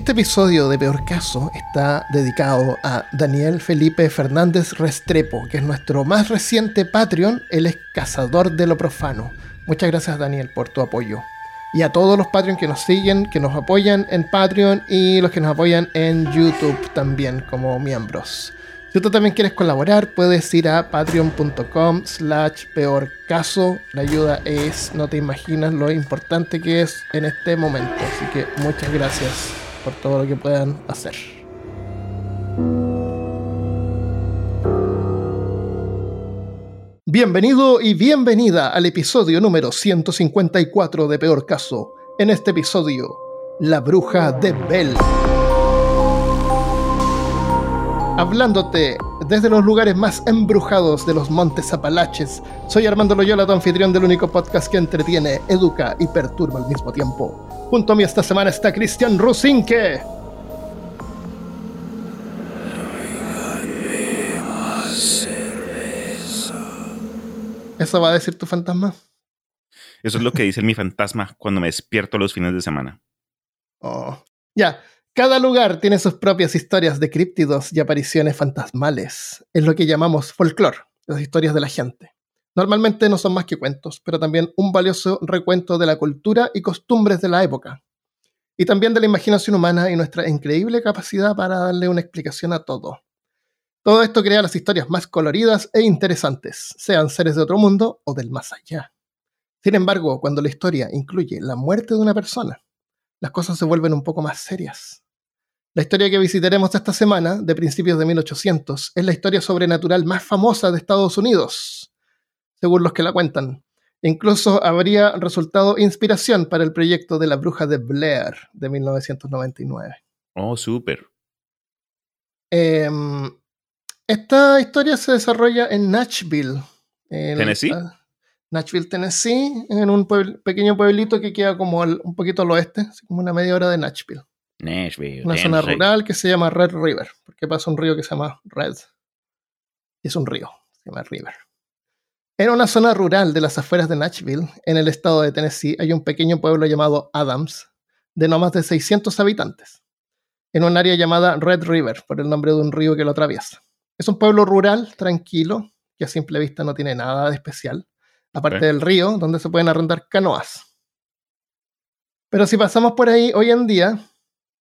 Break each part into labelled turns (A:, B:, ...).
A: Este episodio de Peor Caso está dedicado a Daniel Felipe Fernández Restrepo, que es nuestro más reciente Patreon. Él es cazador de lo profano. Muchas gracias Daniel por tu apoyo. Y a todos los Patreon que nos siguen, que nos apoyan en Patreon y los que nos apoyan en YouTube también como miembros. Si tú también quieres colaborar, puedes ir a patreon.com slash peor caso. La ayuda es, no te imaginas lo importante que es en este momento. Así que muchas gracias por todo lo que puedan hacer. Bienvenido y bienvenida al episodio número 154 de Peor Caso. En este episodio, La Bruja de Bell. Hablándote desde los lugares más embrujados de los montes Apalaches, soy Armando Loyola, tu anfitrión del único podcast que entretiene, educa y perturba al mismo tiempo. Junto a mí esta semana está Cristian Rusinque. ¿Eso va a decir tu fantasma?
B: Eso es lo que dice mi fantasma cuando me despierto los fines de semana.
A: Oh. Ya, cada lugar tiene sus propias historias de críptidos y apariciones fantasmales. Es lo que llamamos folclore, las historias de la gente. Normalmente no son más que cuentos, pero también un valioso recuento de la cultura y costumbres de la época. Y también de la imaginación humana y nuestra increíble capacidad para darle una explicación a todo. Todo esto crea las historias más coloridas e interesantes, sean seres de otro mundo o del más allá. Sin embargo, cuando la historia incluye la muerte de una persona, las cosas se vuelven un poco más serias. La historia que visitaremos esta semana, de principios de 1800, es la historia sobrenatural más famosa de Estados Unidos, según los que la cuentan. Incluso habría resultado inspiración para el proyecto de la bruja de Blair de 1999.
B: Oh, súper.
A: Em, esta historia se desarrolla en Nashville.
B: ¿Tennessee?
A: Nashville, Tennessee, en un pequeño pueblito que queda como un poquito al oeste, como una media hora de Nashville.
B: Nashville.
A: Una zona rural que se llama Red River, porque pasa un río que se llama Red. Es un río, se llama River. En una zona rural de las afueras de Nashville, en el estado de Tennessee, hay un pequeño pueblo llamado Adams, de no más de 600 habitantes, en un área llamada Red River, por el nombre de un río que lo atraviesa. Es un pueblo rural, tranquilo, que a simple vista no tiene nada de especial, aparte del río, donde se pueden arrendar canoas. Pero si pasamos por ahí hoy en día,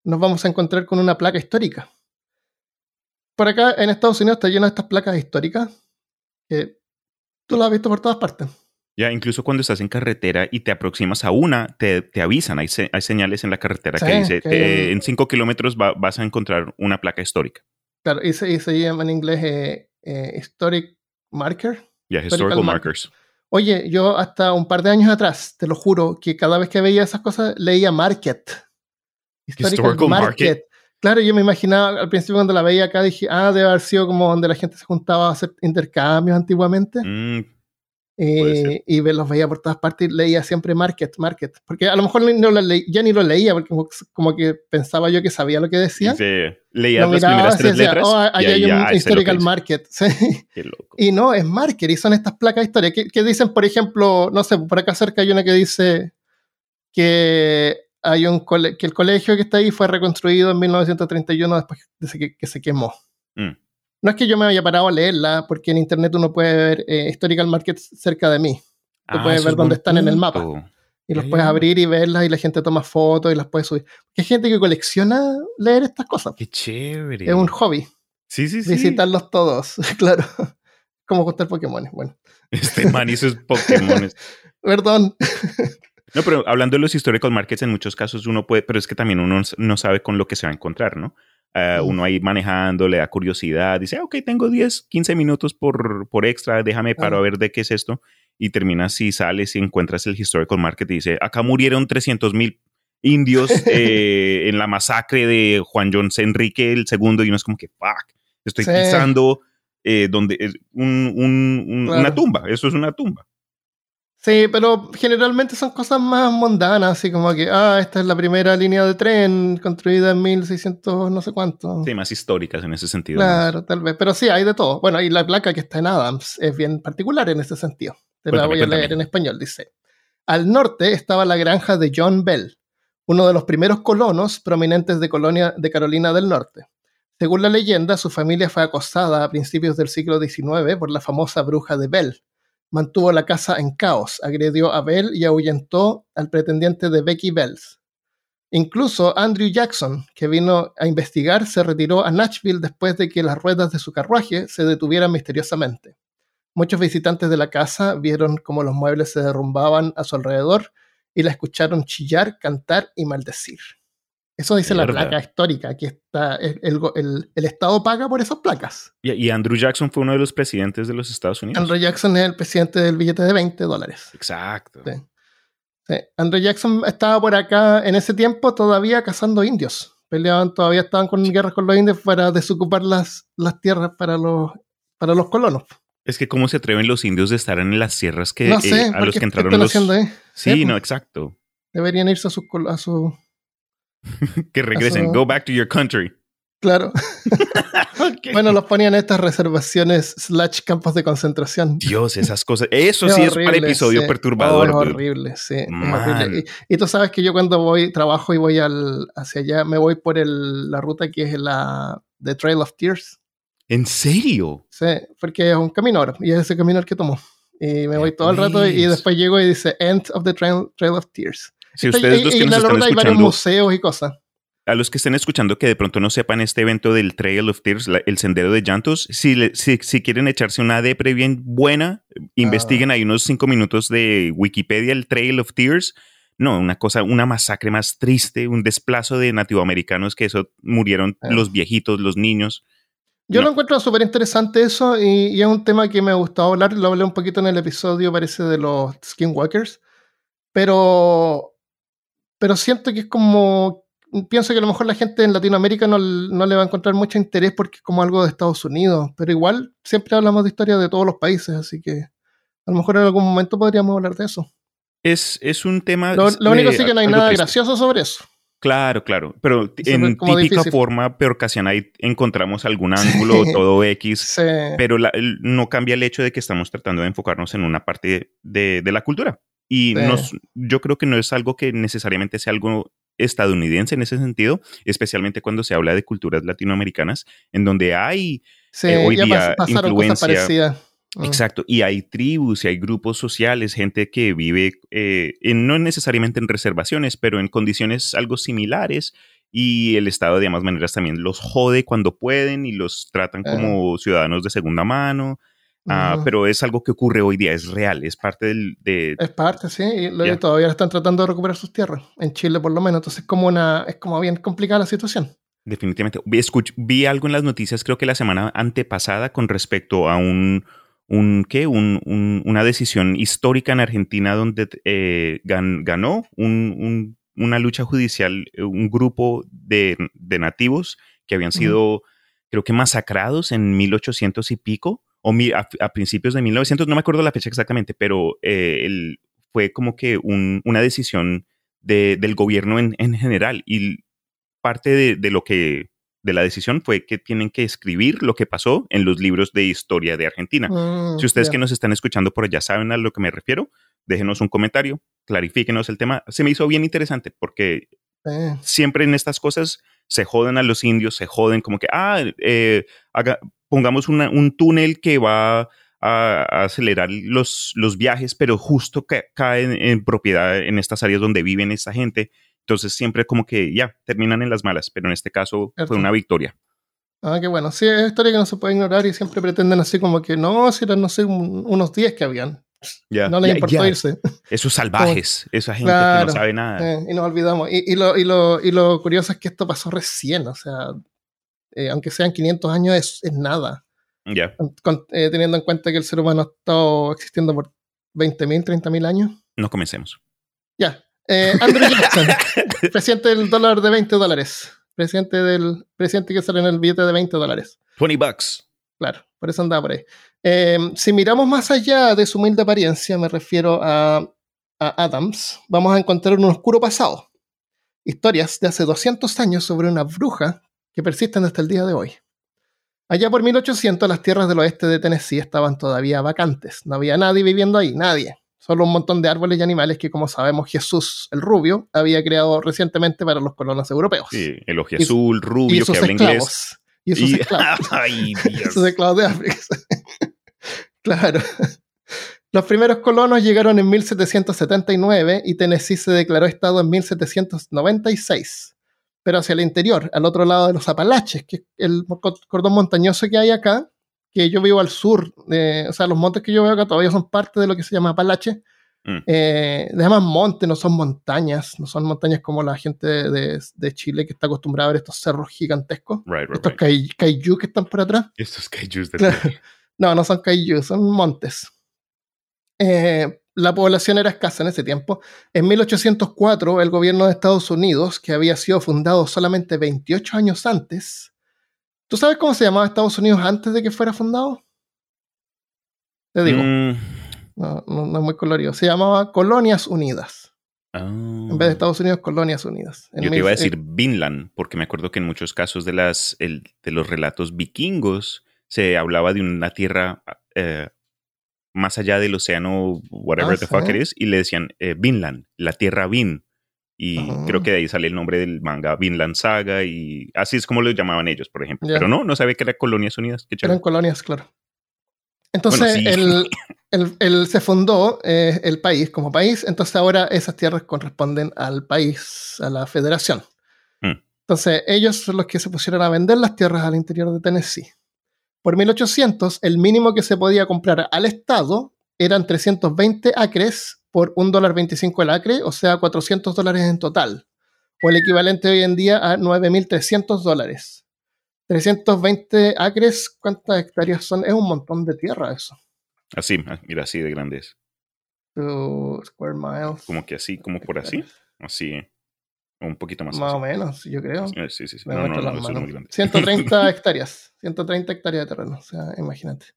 A: nos vamos a encontrar con una placa histórica. Por acá en Estados Unidos está lleno de estas placas históricas que Tú la has visto por todas partes.
B: Ya, incluso cuando estás en carretera y te aproximas a una, te, avisan, hay, hay, señales en la carretera que dice, en 5 kilómetros vas a encontrar una placa histórica.
A: Claro, y se, llama en inglés eh, eh, Historic Marker.
B: Ya, Historical, Markers.
A: Oye, yo hasta un par de años atrás, te lo juro, que cada vez que veía esas cosas leía Market.
B: Historical, Market.
A: Claro, yo me imaginaba al principio cuando la veía acá, dije, ah, debe haber sido como donde la gente se juntaba a hacer intercambios antiguamente.
B: Mm,
A: eh, y los veía por todas partes y leía siempre market, market. Porque a lo mejor no lo ya ni lo leía, porque como que pensaba yo que sabía lo que decía.
B: Sí, leía las primeras tres letras.
A: Oh, ahí hay un historical market.
B: Qué loco.
A: Y no, es market y son estas placas de historia. Que, que dicen, por ejemplo, no sé, por acá cerca hay una que dice que hay un que el colegio que está ahí fue reconstruido en 1931 después de que, se quemó.
B: Mm.
A: No es que yo me haya parado a leerla, porque en internet uno puede ver eh, Historical Markets cerca de mí. Tú ah, puedes ver dónde están en el mapa. Y los puedes abrir y verlas y la gente toma fotos y las puede subir. hay gente que colecciona leer estas cosas.
B: Qué chévere.
A: Es un hobby.
B: Sí, sí, sí.
A: Visitarlos todos, claro. Como gustar Pokémon. Bueno.
B: Este man hizo Pokémon.
A: Perdón.
B: No, pero hablando de los historical markets, en muchos casos uno puede, pero es que también uno no sabe con lo que se va a encontrar, ¿no? Ah, uno ahí manejando, le da curiosidad, dice, ah, ok, tengo 10, 15 minutos por, por extra, déjame para ver de qué es esto. Y terminas y sales y encuentras el historical market y dice, acá murieron 300 mil indios eh, en la masacre de Juan John Enrique el segundo y uno es como que, fuck, estoy pisando eh, donde, una tumba, eso es una tumba.
A: Sí, pero generalmente son cosas más mundanas, así como que, ah, esta es la primera línea de tren construida en 1600 no sé cuánto.
B: Sí, más históricas en ese sentido.
A: Claro, tal vez, pero sí, hay de todo. Bueno, y la placa que está en Adams es bien particular en ese sentido. Te la voy a leer en español, dice. Al norte estaba la granja de John Bell, uno de los primeros colonos prominentes de, Colonia, de Carolina del Norte. Según la leyenda, su familia fue acosada a principios del siglo XIX por la famosa bruja de Bell. Mantuvo la casa en caos, agredió a Bell y ahuyentó al pretendiente de Becky Bells. Incluso Andrew Jackson, que vino a investigar, se retiró a Nashville después de que las ruedas de su carruaje se detuvieran misteriosamente. Muchos visitantes de la casa vieron cómo los muebles se derrumbaban a su alrededor y la escucharon chillar, cantar y maldecir. Eso dice la placa histórica. Aquí está. El, Estado paga por esas placas.
B: Y, Andrew Jackson fue uno de los presidentes de los Estados Unidos.
A: Andrew Jackson es el presidente del billete de 20 dólares.
B: Exacto.
A: Andrew Jackson estaba por acá en ese tiempo todavía cazando indios. Peleaban, todavía estaban con guerras con los indios para desocupar las, las tierras para los, para los colonos.
B: Es que cómo se atreven los indios de estar en las sierras que eh, a los que entraron los... Sí, no, exacto.
A: Deberían irse a su... A su
B: que regresen. Go back to your country.
A: Claro. Bueno, los ponían en estas reservaciones slash campos de concentración.
B: Dios, esas cosas. Eso sí es para episodio perturbador.
A: Oh, es horrible, sí. Y, tú sabes que yo cuando voy, trabajo y voy al, hacia allá, me voy por el, la ruta que es la The Trail of Tears.
B: ¿En serio?
A: Sí, porque es un camino ahora, y es ese camino el que tomo. Y me voy todo el rato y, después llego y dice End of the Trail, trail of Tears.
B: Si ustedes los que nos están
A: hay varios museos y cosas.
B: A los que estén escuchando que de pronto no sepan este evento del Trail of Tears, el sendero de llantos, si, si, quieren echarse una depre bien buena, investiguen ah. ahí unos cinco minutos de Wikipedia, el Trail of Tears. No, una cosa, una masacre más triste, un desplazo de nativoamericanos que eso murieron ah. los viejitos, los niños.
A: Yo lo encuentro súper interesante eso y, es un tema que me gustado hablar, lo hablé un poquito en el episodio, parece, de los Skinwalkers, pero, pero siento que es como, pienso que a lo mejor la gente en Latinoamérica no, no, le va a encontrar mucho interés porque es como algo de Estados Unidos, pero igual siempre hablamos de historia de todos los países, así que a lo mejor en algún momento podríamos hablar de eso.
B: Es, es un tema...
A: Lo, único sí que no hay nada gracioso sobre eso.
B: Claro, claro, pero en típica forma pero casi ahí encontramos algún ángulo, todo X, pero no cambia el hecho de que estamos tratando de enfocarnos en una parte de, la cultura. Y yo creo que no es algo que necesariamente sea algo estadounidense en ese sentido, especialmente cuando se habla de culturas latinoamericanas, en donde hay eh, hoy día influencia. Ah. Exacto, y hay tribus y hay grupos sociales, gente que vive eh, no necesariamente en reservaciones, pero en condiciones algo similares y el Estado de ambas maneras también los jode cuando pueden y los tratan como ciudadanos de segunda mano. Ah, pero es algo que ocurre hoy día, es real, es parte del... De,
A: es parte, sí, y todavía están tratando de recuperar sus tierras, en Chile por lo menos, entonces es como, una, es como bien complicada la situación.
B: Definitivamente. Vi, vi algo en las noticias, creo que la semana antepasada, con respecto a un, un, ¿qué? Un, una decisión histórica en Argentina donde eh, ganó una lucha judicial, eh, un grupo de, nativos que habían sido, creo que masacrados en 1800 y pico, o a, principios de 1900, no me acuerdo la fecha exactamente, pero eh, fue como que una decisión del gobierno en, general y parte de lo que de la decisión fue que tienen que escribir lo que pasó en los libros de historia de Argentina. Mm, si ustedes que nos están escuchando por allá saben a lo que me refiero, déjenos un comentario, clarifíquenos el tema. Se me hizo bien interesante porque siempre en estas cosas se joden a los indios, se joden como que, ah, eh, pongamos un túnel que va a, acelerar los, los viajes, pero justo cae en, en, propiedad en estas áreas donde viven esa gente entonces siempre como que ya terminan en las malas, pero en este caso fue una victoria.
A: Ah, qué bueno. Sí, es historia que no se puede ignorar y siempre pretenden así como que no, si eran, no sé, unos 10 que habían. no les importó irse.
B: Esos salvajes, esa gente que no sabe nada.
A: Eh, y nos olvidamos. Y, lo, y, lo, y, lo, curioso es que esto pasó recién, o sea, eh, aunque sean 500 años, es, es nada.
B: Ya.
A: Eh, teniendo en cuenta que el ser humano ha estado existiendo por 20.000, 30.000 años.
B: No comencemos.
A: Ya, eh, Andrew Jackson, presidente del dólar de 20 dólares. Presidente del presidente que sale en el billete de 20 dólares.
B: 20 bucks.
A: Claro, por eso andaba por ahí. Em, si miramos más allá de su humilde apariencia, me refiero a, a Adams, vamos a encontrar un oscuro pasado. Historias de hace 200 años sobre una bruja que persisten hasta el día de hoy. Allá por 1800 las tierras del oeste de Tennessee estaban todavía vacantes, no había nadie viviendo ahí, nadie. Solo un montón de árboles y animales que, como sabemos, Jesús el Rubio había creado recientemente para los colonos europeos.
B: Sí, el azul rubio que habla inglés.
A: Y esos esclavos.
B: Ay, Dios.
A: esos esclavos de África. claro. Los primeros colonos llegaron en 1779 y Tennessee se declaró estado en 1796. Pero hacia el interior, al otro lado de los Apalaches, que es el cordón montañoso que hay acá, que yo vivo al sur, o sea, los montes que yo veo acá todavía son parte de lo que se llama Apalache. Mm. Eh, le llaman monte, no son montañas, no son montañas como la gente de, de, Chile que está acostumbrada a ver estos cerros gigantescos. estos kaiju que están por atrás.
B: Estos kaijus de
A: No, no son kaiju, son montes. Eh, la población era escasa en ese tiempo. En 1804, el gobierno de Estados Unidos, que había sido fundado solamente 28 años antes, ¿tú sabes cómo se llamaba Estados Unidos antes de que fuera fundado? Te digo. Mm. No, no, es muy colorido. Se llamaba Colonias Unidas. En vez de ah. Estados Unidos, Colonias Unidas.
B: Yo te iba a decir Vinland, porque me acuerdo que en muchos casos de, las, de los relatos vikingos se hablaba de una tierra eh, más allá del océano, whatever ah, the fuck it is, y le decían eh, Vinland, la tierra Vin. Y creo que de ahí sale el nombre del manga Vinland Saga, y así es como lo llamaban ellos, por ejemplo. Pero no, no sabía que eran colonias unidas.
A: eran colonias, claro. Entonces, el, se fundó eh, el país como país, entonces ahora esas tierras corresponden al país, a la federación. Mm. Entonces, ellos son los que se pusieron a vender las tierras al interior de Tennessee. Por 1800, el mínimo que se podía comprar al Estado eran 320 acres por $1.25 el acre, o sea, 400 dólares en total, o el equivalente hoy en día a 9.300 dólares. 320 acres, ¿cuántas hectáreas son? Es un montón de tierra eso.
B: Así, ah, mira, así de grandes.
A: square miles.
B: Como que así, como por así. Así. Un poquito más.
A: Más o menos, yo creo.
B: Sí, sí, sí.
A: No, no, no, 130 hectáreas. 130 hectáreas de terreno. O sea, imagínate.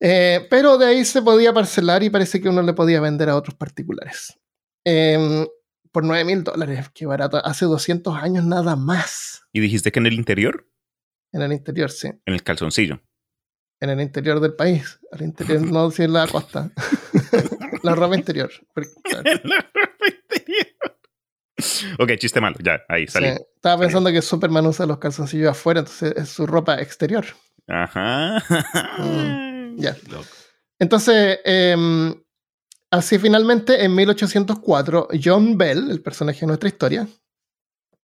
A: Eh, pero de ahí se podía parcelar y parece que uno le podía vender a otros particulares. Eh, por 9 mil dólares, qué barato. Hace 200 años nada más.
B: ¿Y dijiste que en el interior?
A: En el interior, sí.
B: En el calzoncillo.
A: En el interior del país. Al interior, no si en la costa. la ropa interior.
B: interior. ok, chiste malo, ya, ahí salí.
A: estaba pensando que Superman usa los calzoncillos afuera, entonces es su ropa exterior.
B: Ajá.
A: Mm, ya. Entonces, em, así finalmente, en 1804, John Bell, el personaje de nuestra historia,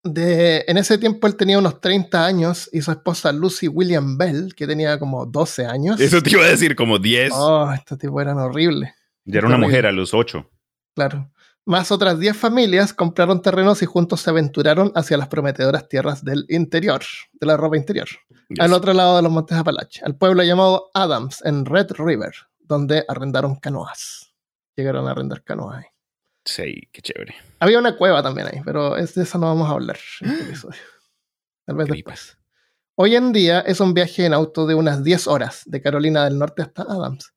A: de, en ese tiempo él tenía unos 30 años y su esposa Lucy William Bell, que tenía como 12 años.
B: Eso te iba a decir, como 10.
A: Oh, estos tipos eran horribles.
B: Ya era una mujer a los 8.
A: Claro más otras 10 familias compraron terrenos y juntos se aventuraron hacia las prometedoras tierras del interior, de la ropa interior, al otro lado de los montes Apalache, al pueblo llamado Adams, en Red River, donde arrendaron canoas. Llegaron a arrendar canoas ahí.
B: Sí, qué chévere.
A: Había una cueva también ahí, pero de eso no vamos a hablar en este episodio. Tal vez después. Hoy en día es un viaje en auto de unas 10 horas de Carolina del Norte hasta Adams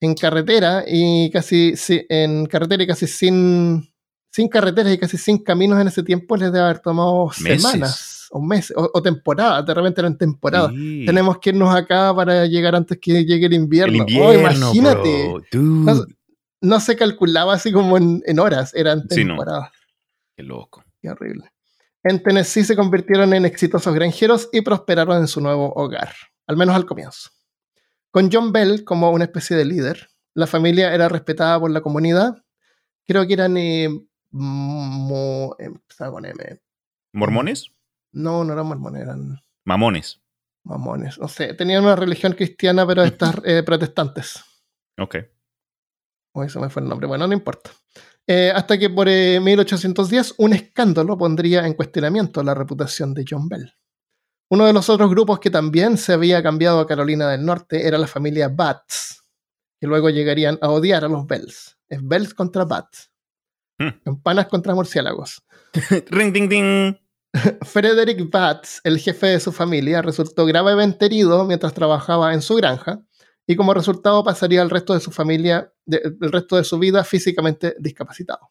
A: en carretera y casi en carretera y casi sin, sin carreteras y casi sin caminos en ese tiempo les debe haber tomado semanas o meses o, temporadas, de repente eran temporadas. Tenemos que irnos acá para llegar antes que llegue el invierno. Oh, imagínate. No, se calculaba así como en, horas, eran temporadas.
B: Qué loco.
A: Qué horrible. En Tennessee se convirtieron en exitosos granjeros y prosperaron en su nuevo hogar, al menos al comienzo. Con John Bell como una especie de líder, la familia era respetada por la comunidad. Creo que eran. Eh,
B: ¿Mormones?
A: No, no eran mormones, eran.
B: Mamones.
A: Mamones. No sé, tenían una religión cristiana, pero estas eh, protestantes.
B: Ok.
A: O eso me fue el nombre. Bueno, no importa. Eh, hasta que por 1810 un escándalo pondría en cuestionamiento la reputación de John Bell. Uno de los otros grupos que también se había cambiado a Carolina del Norte era la familia Bats, que luego llegarían a odiar a los Bells. Es Bells contra Bats. Hmm. Campanas contra murciélagos.
B: ring, ding, ding.
A: Frederick Bats, el jefe de su familia, resultó gravemente herido mientras trabajaba en su granja y como resultado pasaría el resto de su familia, el resto de su vida físicamente discapacitado.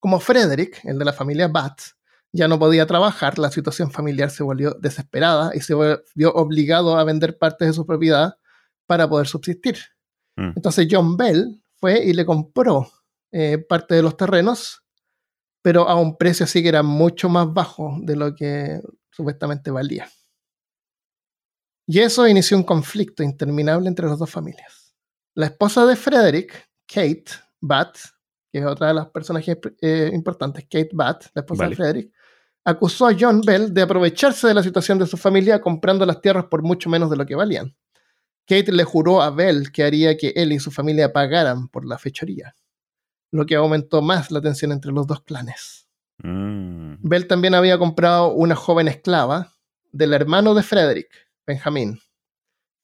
A: Como Frederick, el de la familia Bats, ya no podía trabajar, la situación familiar se volvió desesperada y se vio obligado a vender partes de su propiedad para poder subsistir. Mm. Entonces John Bell fue y le compró eh, parte de los terrenos, pero a un precio así que era mucho más bajo de lo que supuestamente valía. Y eso inició un conflicto interminable entre las dos familias. La esposa de Frederick, Kate Batt, que es otra de las personajes eh, importantes, Kate Batt, la esposa de Frederick, acusó a John Bell de aprovecharse de la situación de su familia comprando las tierras por mucho menos de lo que valían. Kate le juró a Bell que haría que él y su familia pagaran por la fechoría, lo que aumentó más la tensión entre los dos clanes. Mm. Bell también había comprado una joven esclava del hermano de Frederick, Benjamín.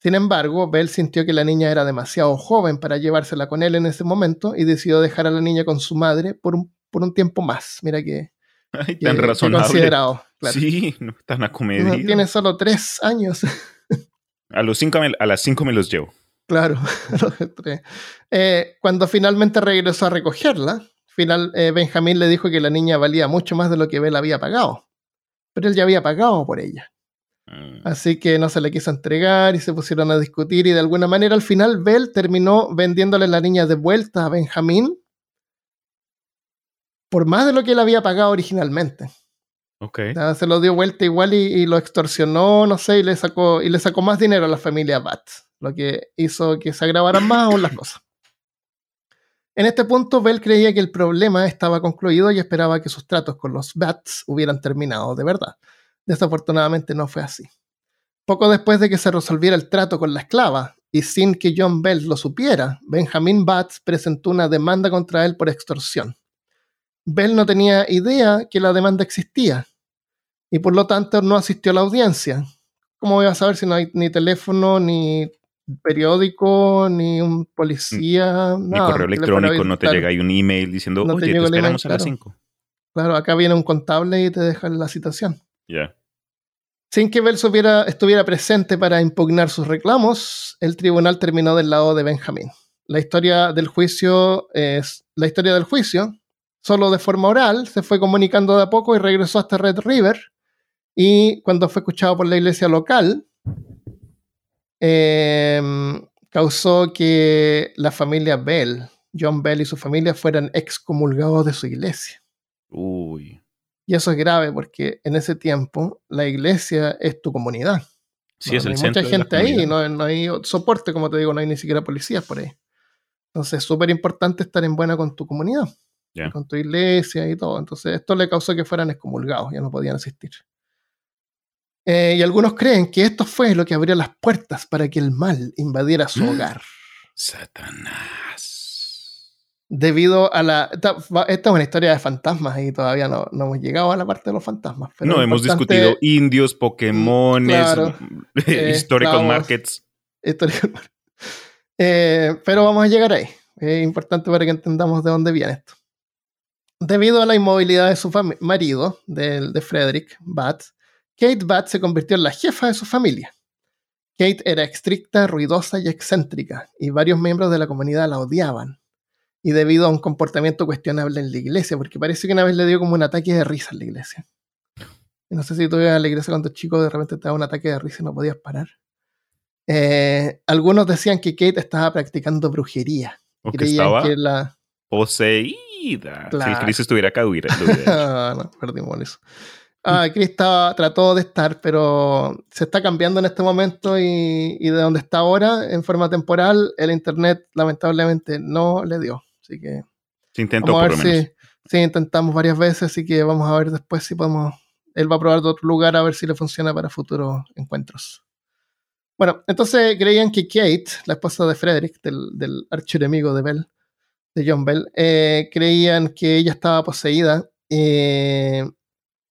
A: Sin embargo, Bell sintió que la niña era demasiado joven para llevársela con él en ese momento y decidió dejar a la niña con su madre por un, por un tiempo más. Mira que
B: Ay, tan razonable. Considerado, Sí, no tan acomedido.
A: tiene solo tres años.
B: a, los cinco a las cinco me los llevo.
A: Claro, eh, cuando finalmente regresó a recogerla, final, eh, Benjamín le dijo que la niña valía mucho más de lo que Bell había pagado. Pero él ya había pagado por ella. Mm. Así que no se le quiso entregar y se pusieron a discutir y de alguna manera al final Bell terminó vendiéndole la niña de vuelta a Benjamín por más de lo que él había pagado originalmente.
B: Okay.
A: se lo dio vuelta igual y, lo extorsionó, no sé, y le sacó, y le sacó más dinero a la familia Bats, lo que hizo que se agravaran más aún las cosas. En este punto, Bell creía que el problema estaba concluido y esperaba que sus tratos con los Bats hubieran terminado de verdad. Desafortunadamente no fue así. Poco después de que se resolviera el trato con la esclava y sin que John Bell lo supiera, Benjamin Bats presentó una demanda contra él por extorsión. Bell no tenía idea que la demanda existía y por lo tanto no asistió a la audiencia. ¿Cómo voy a saber si no hay ni teléfono, ni periódico, ni un policía?
B: Ni correo electrónico, no te llega ahí un email diciendo, oye, te esperamos a las 5.
A: Claro, acá viene un contable y te deja la citación.
B: Ya.
A: Sin que Bell estuviera presente para impugnar sus reclamos, el tribunal terminó del lado de Benjamin. La historia del juicio es la historia del juicio solo de forma oral, se fue comunicando de a poco y regresó hasta Red River. Y cuando fue escuchado por la iglesia local, em, causó que la familia Bell, John Bell y su familia, fueran excomulgados de su iglesia.
B: Uy.
A: Y eso es grave porque en ese tiempo la iglesia es tu comunidad.
B: Sí, es el
A: hay mucha gente ahí, no, no, hay soporte, como te digo, no hay ni siquiera policías por ahí. Entonces es súper importante estar en buena con tu comunidad con tu iglesia y todo. Entonces, esto le causó que fueran excomulgados, ya no podían asistir. Eh, y algunos creen que esto fue lo que abrió las puertas para que el mal invadiera su hogar.
B: Satanás.
A: Debido a la. Esta, es una historia de fantasmas y todavía no, no hemos llegado a la parte de los fantasmas.
B: no, hemos discutido indios, Pokémon, historical markets.
A: Eh, pero vamos a llegar ahí. Es importante para que entendamos de dónde viene esto. Debido a la inmovilidad de su marido, de, Frederick Batt, Kate Batt se convirtió en la jefa de su familia. Kate era estricta, ruidosa y excéntrica, y varios miembros de la comunidad la odiaban. Y debido a un comportamiento cuestionable en la iglesia, porque parece que una vez le dio como un ataque de risa en la iglesia. no sé si tú ibas a la iglesia cuando chico de repente te daba un ataque de risa y no podías parar. Eh, algunos decían que Kate estaba practicando brujería.
B: O que estaba que la... poseída si Chris estuviera acá, hubiera.
A: Ah, no, perdimos eso. Ah, Chris trató de estar, pero se está cambiando en este momento y, de donde está ahora, en forma temporal, el internet lamentablemente no le dio. Así que.
B: Se intentó por lo menos.
A: Si, intentamos varias veces, así que vamos a ver después si podemos. Él va a probar de otro lugar a ver si le funciona para futuros encuentros. Bueno, entonces creían que Kate, la esposa de Frederick, del, del archienemigo de Bell, de John Bell, eh, creían que ella estaba poseída eh,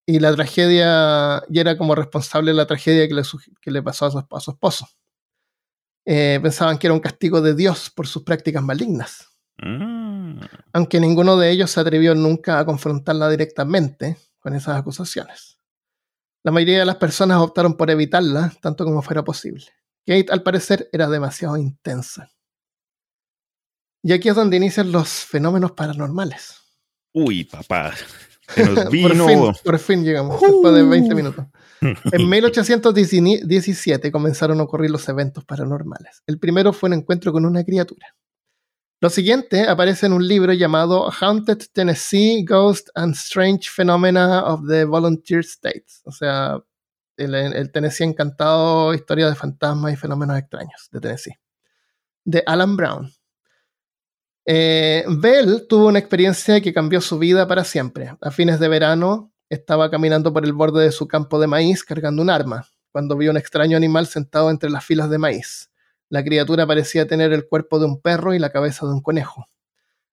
A: y la tragedia, y era como responsable de la tragedia que le, que le pasó a su, esposo. Eh, pensaban que era un castigo de Dios por sus prácticas malignas. Mm. Aunque ninguno de ellos se atrevió nunca a confrontarla directamente con esas acusaciones. La mayoría de las personas optaron por evitarla tanto como fuera posible. Kate, al parecer, era demasiado intensa. Y aquí es donde inician los fenómenos paranormales.
B: Uy, papá. nos vino.
A: por, fin, llegamos, después de 20 minutos. En 1817 comenzaron a ocurrir los eventos paranormales. El primero fue un encuentro con una criatura. Lo siguiente aparece en un libro llamado Haunted Tennessee Ghost and Strange Phenomena of the Volunteer States. O sea, el, el Tennessee encantado, historia de fantasmas y fenómenos extraños de Tennessee. De Alan Brown. Eh, Bell tuvo una experiencia que cambió su vida para siempre. A fines de verano estaba caminando por el borde de su campo de maíz cargando un arma, cuando vio un extraño animal sentado entre las filas de maíz. La criatura parecía tener el cuerpo de un perro y la cabeza de un conejo.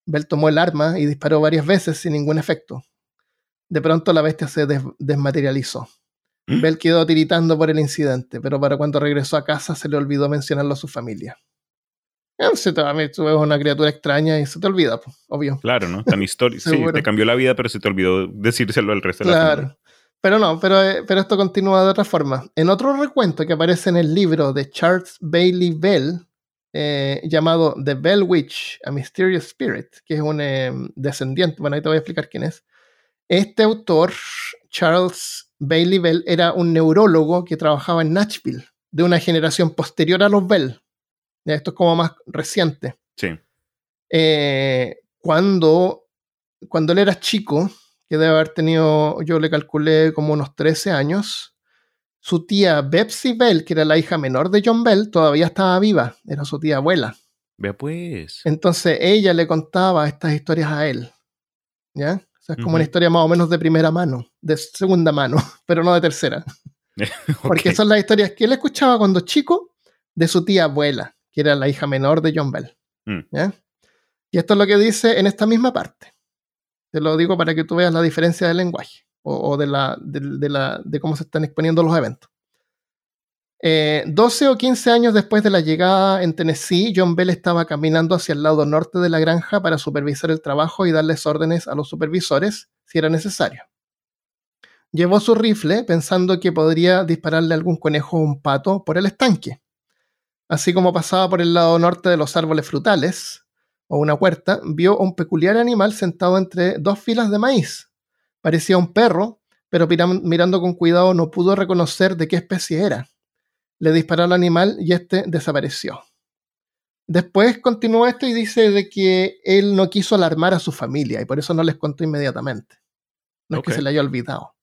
A: Bell tomó el arma y disparó varias veces sin ningún efecto. De pronto la bestia se desmaterializó. ¿Mm? Bell quedó tiritando por el incidente, pero para cuando regresó a casa se le olvidó mencionarlo a su familia. Eh, se te, tú ves una criatura extraña y se te olvida, obvio.
B: Claro, ¿no? Tan histórico. sí, te cambió la vida, pero se te olvidó decírselo al resto de la. Claro.
A: Pero no, pero, eh, pero esto continúa de otra forma. En otro recuento que aparece en el libro de Charles Bailey Bell, eh, llamado The Bell Witch, A Mysterious Spirit, que es un descendiente, bueno, ahí te voy a explicar quién es. Este autor, Charles Bailey Bell, era un neurólogo que trabajaba en Nashville, de una generación posterior a los Bell. Esto es como más reciente.
B: Sí.
A: Eh, cuando, cuando él era chico, que debe haber tenido, yo le calculé como unos 13 años, su tía Betsy Bell, que era la hija menor de John Bell, todavía estaba viva, era su tía abuela.
B: Vea pues.
A: Entonces ella le contaba estas historias a él. ¿Ya? O sea, es como una historia más o menos de primera mano, de segunda mano, pero no de tercera. Porque son las historias que él escuchaba cuando chico de su tía abuela que era la hija menor de John Bell. Mm. Y esto es lo que dice en esta misma parte. Te lo digo para que tú veas la diferencia del lenguaje o, de, la, de, cómo se están exponiendo los eventos. 12 eh, o 15 años después de la llegada en Tennessee, John Bell estaba caminando hacia el lado norte de la granja para supervisar el trabajo y darles órdenes a los supervisores si era necesario. Llevó su rifle pensando que podría dispararle algún conejo o un pato por el estanque. Así como pasaba por el lado norte de los árboles frutales, o una huerta, vio un peculiar animal sentado entre dos filas de maíz. Parecía un perro, pero mirando con cuidado no pudo reconocer de qué especie era. Le disparó al animal y este desapareció. Después continuó esto y dice de que él no quiso alarmar a su familia y por eso no les contó inmediatamente. No es que se le haya olvidado.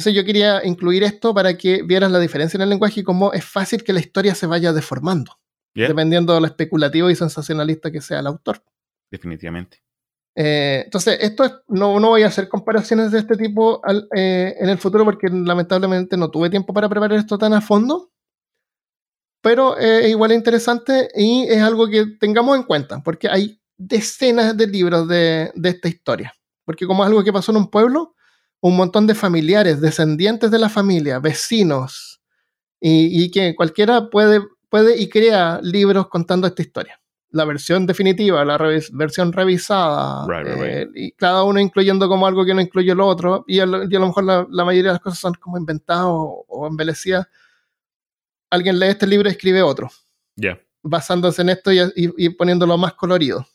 A: Entonces yo quería incluir esto para que vieras la diferencia en el lenguaje y cómo es fácil que la historia se vaya deformando, dependiendo de lo especulativo y sensacionalista que sea el autor.
B: Definitivamente.
A: Eh, entonces, esto no, no voy a hacer comparaciones de este tipo eh, en el futuro porque lamentablemente no tuve tiempo para preparar esto tan a fondo. Pero eh, es igual interesante y es algo que tengamos en cuenta porque hay decenas de libros de, de esta historia. Porque como es algo que pasó en un pueblo, un montón de familiares, descendientes de la familia, vecinos, y, que cualquiera puede, puede y crea libros contando esta historia. La versión definitiva, la versión revisada, eh, y cada uno incluyendo como algo que no incluye lo otro, y a, lo, mejor la, mayoría de las cosas son como inventadas o, embelecidas. Alguien lee este libro y escribe otro. Basándose en esto y, y poniéndolo más colorido.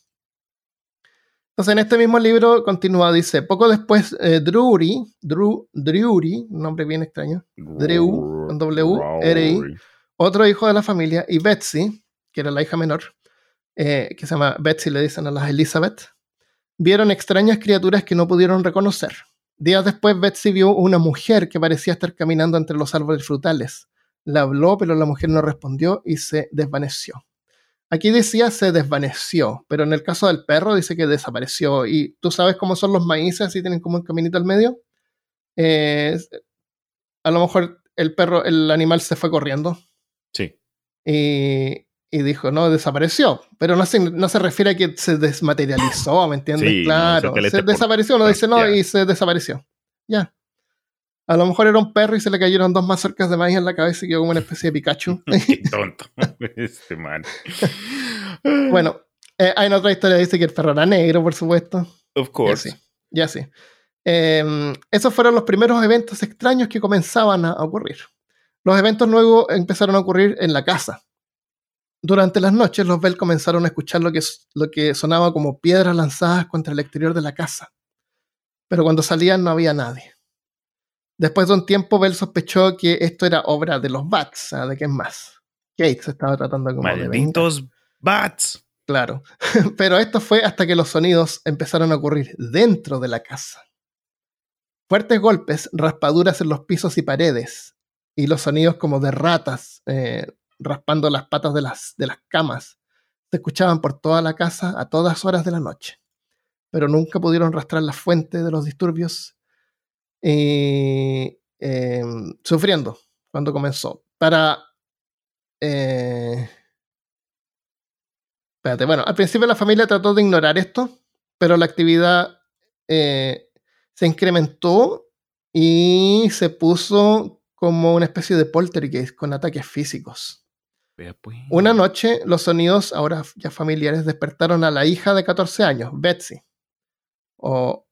A: Entonces, en este mismo libro continúa, dice, poco después, eh, Drury, Drew, Drury, un nombre bien extraño, Drew, con W, R, I, otro hijo de la familia, y Betsy, que era la hija menor, eh, que se llama Betsy, le dicen a las Elizabeth, vieron extrañas criaturas que no pudieron reconocer. Días después, Betsy vio una mujer que parecía estar caminando entre los árboles frutales. La habló, pero la mujer no respondió y se desvaneció. Aquí decía se desvaneció, pero en el caso del perro dice que desapareció. Y tú sabes cómo son los maíces, así tienen como un caminito al medio. Eh, a lo mejor el perro, el animal se fue corriendo.
B: Sí.
A: Y, dijo, no, desapareció. Pero no se, no se refiere a que se desmaterializó, ¿me entiendes? claro, se desapareció, no dice no y se desapareció. Ya. A lo mejor era un perro y se le cayeron dos mazorcas de maíz en la cabeza y quedó como una especie de Pikachu.
B: Qué tonto. este man.
A: bueno, eh, hay otra historia dice que el perro era negro, por supuesto.
B: Of course.
A: Ya sí. Em, esos fueron los primeros eventos extraños que comenzaban a ocurrir. Los eventos luego empezaron a ocurrir en la casa. Durante las noches, los Bell comenzaron a escuchar lo que, lo que sonaba como piedras lanzadas contra el exterior de la casa. Pero cuando salían no había nadie. Después de un tiempo, Bell sospechó que esto era obra de los Bats, ¿de quién más? Kate se estaba tratando como
B: Malditos Bats.
A: Claro. Pero esto fue hasta que los sonidos empezaron a ocurrir dentro de la casa. Fuertes golpes, raspaduras en los pisos y paredes, y los sonidos como de ratas eh, raspando las patas de las, de las camas se escuchaban por toda la casa a todas horas de la noche. Pero nunca pudieron rastrar la fuente de los disturbios y em, sufriendo cuando comenzó. Para eh, Espérate, bueno, al principio la familia trató de ignorar esto, pero la actividad eh, se incrementó y se puso como una especie de poltergeist con ataques físicos.
B: Pues.
A: Una noche, los sonidos, ahora ya familiares, despertaron a la hija de 14 años, Betsy, o,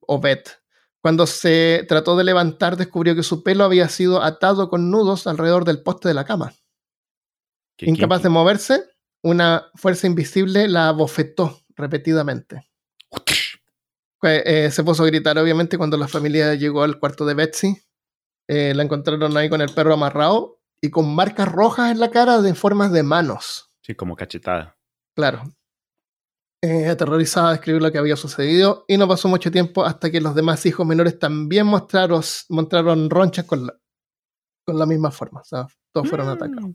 A: o Beth. Cuando se trató de levantar, descubrió que su pelo había sido atado con nudos alrededor del poste de la cama. Incapaz de moverse, una fuerza invisible la bofetó repetidamente. Eh, se puso a gritar, obviamente, cuando la familia llegó al cuarto de Betsy. Eh, la encontraron ahí con el perro amarrado y con marcas rojas en la cara de formas de manos.
B: Sí, como cachetada.
A: Claro. Eh, aterrorizada describió lo que había sucedido y no pasó mucho tiempo hasta que los demás hijos menores también mostraron, mostraron ronchas con la, con la misma forma. O sea, todos fueron mm. atacados.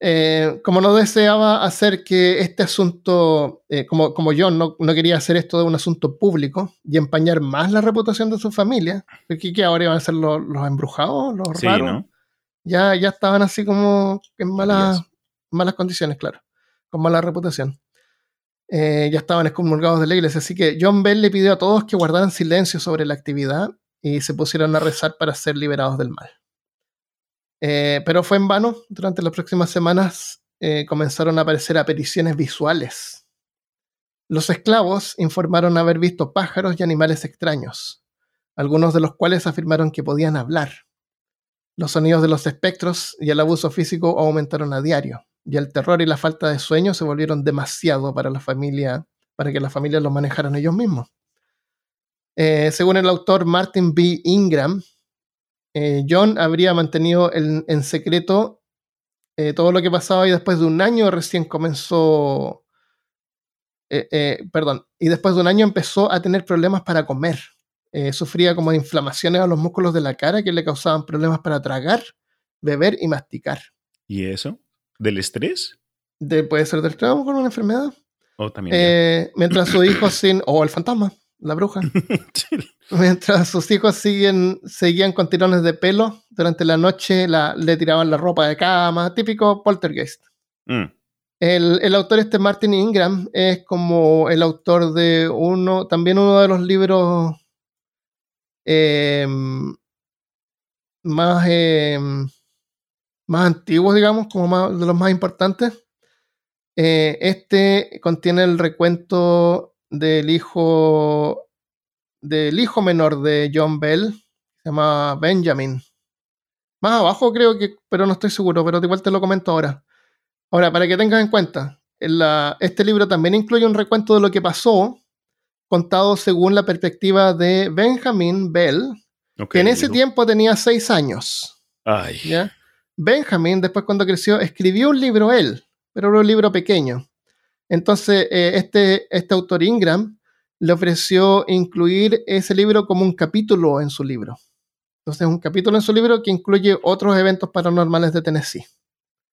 A: Eh, como no deseaba hacer que este asunto, eh, como, como John no, no, quería hacer esto de un asunto público y empañar más la reputación de su familia, porque que ahora iban a ser los, embrujados, los raros, ya, ya estaban así como en malas, malas condiciones, claro, con mala reputación. Eh, ya estaban excomulgados de la iglesia, así que John Bell le pidió a todos que guardaran silencio sobre la actividad y se pusieran a rezar para ser liberados del mal. Eh, pero fue en vano. Durante las próximas semanas eh, comenzaron a aparecer apariciones visuales. Los esclavos informaron haber visto pájaros y animales extraños, algunos de los cuales afirmaron que podían hablar. Los sonidos de los espectros y el abuso físico aumentaron a diario, y el terror y la falta de sueño se volvieron demasiado para la familia, para que la familia los manejaran ellos mismos. Eh, según el autor Martin B. Ingram, eh, John habría mantenido en, secreto eh, todo lo que pasaba y después de un año recién comenzó, perdón, y después de un año empezó a tener problemas para comer. sufría como inflamaciones a los músculos de la cara que le causaban problemas para tragar, beber y masticar.
B: ¿Y eso? ¿Del estrés?
A: puede ser del trabajo con una enfermedad.
B: O también.
A: mientras su hijo sin. o el fantasma la bruja. Mientras sus hijos siguen, seguían con tirones de pelo, durante la noche la, le tiraban la ropa de cama, típico poltergeist. Mm. El, autor este Martin Ingram es como el autor de uno, también uno de los libros em, más, em, más antiguos, digamos, como más, de los más importantes. Eh, este contiene el recuento del hijo del hijo menor de John Bell, se llama Benjamin. Más abajo creo que, pero no estoy seguro, pero igual te lo comento ahora. Ahora, para que tengas en cuenta, este libro también incluye un recuento de lo que pasó, contado según la perspectiva de Benjamin Bell, que en ese tiempo tenía seis años.
B: Ay.
A: Benjamin, después cuando creció, escribió un libro él, pero era un libro pequeño. Entonces, eh, este, este autor Ingram le ofreció incluir ese libro como un capítulo en su libro. Entonces, un capítulo en su libro que incluye otros eventos paranormales de Tennessee.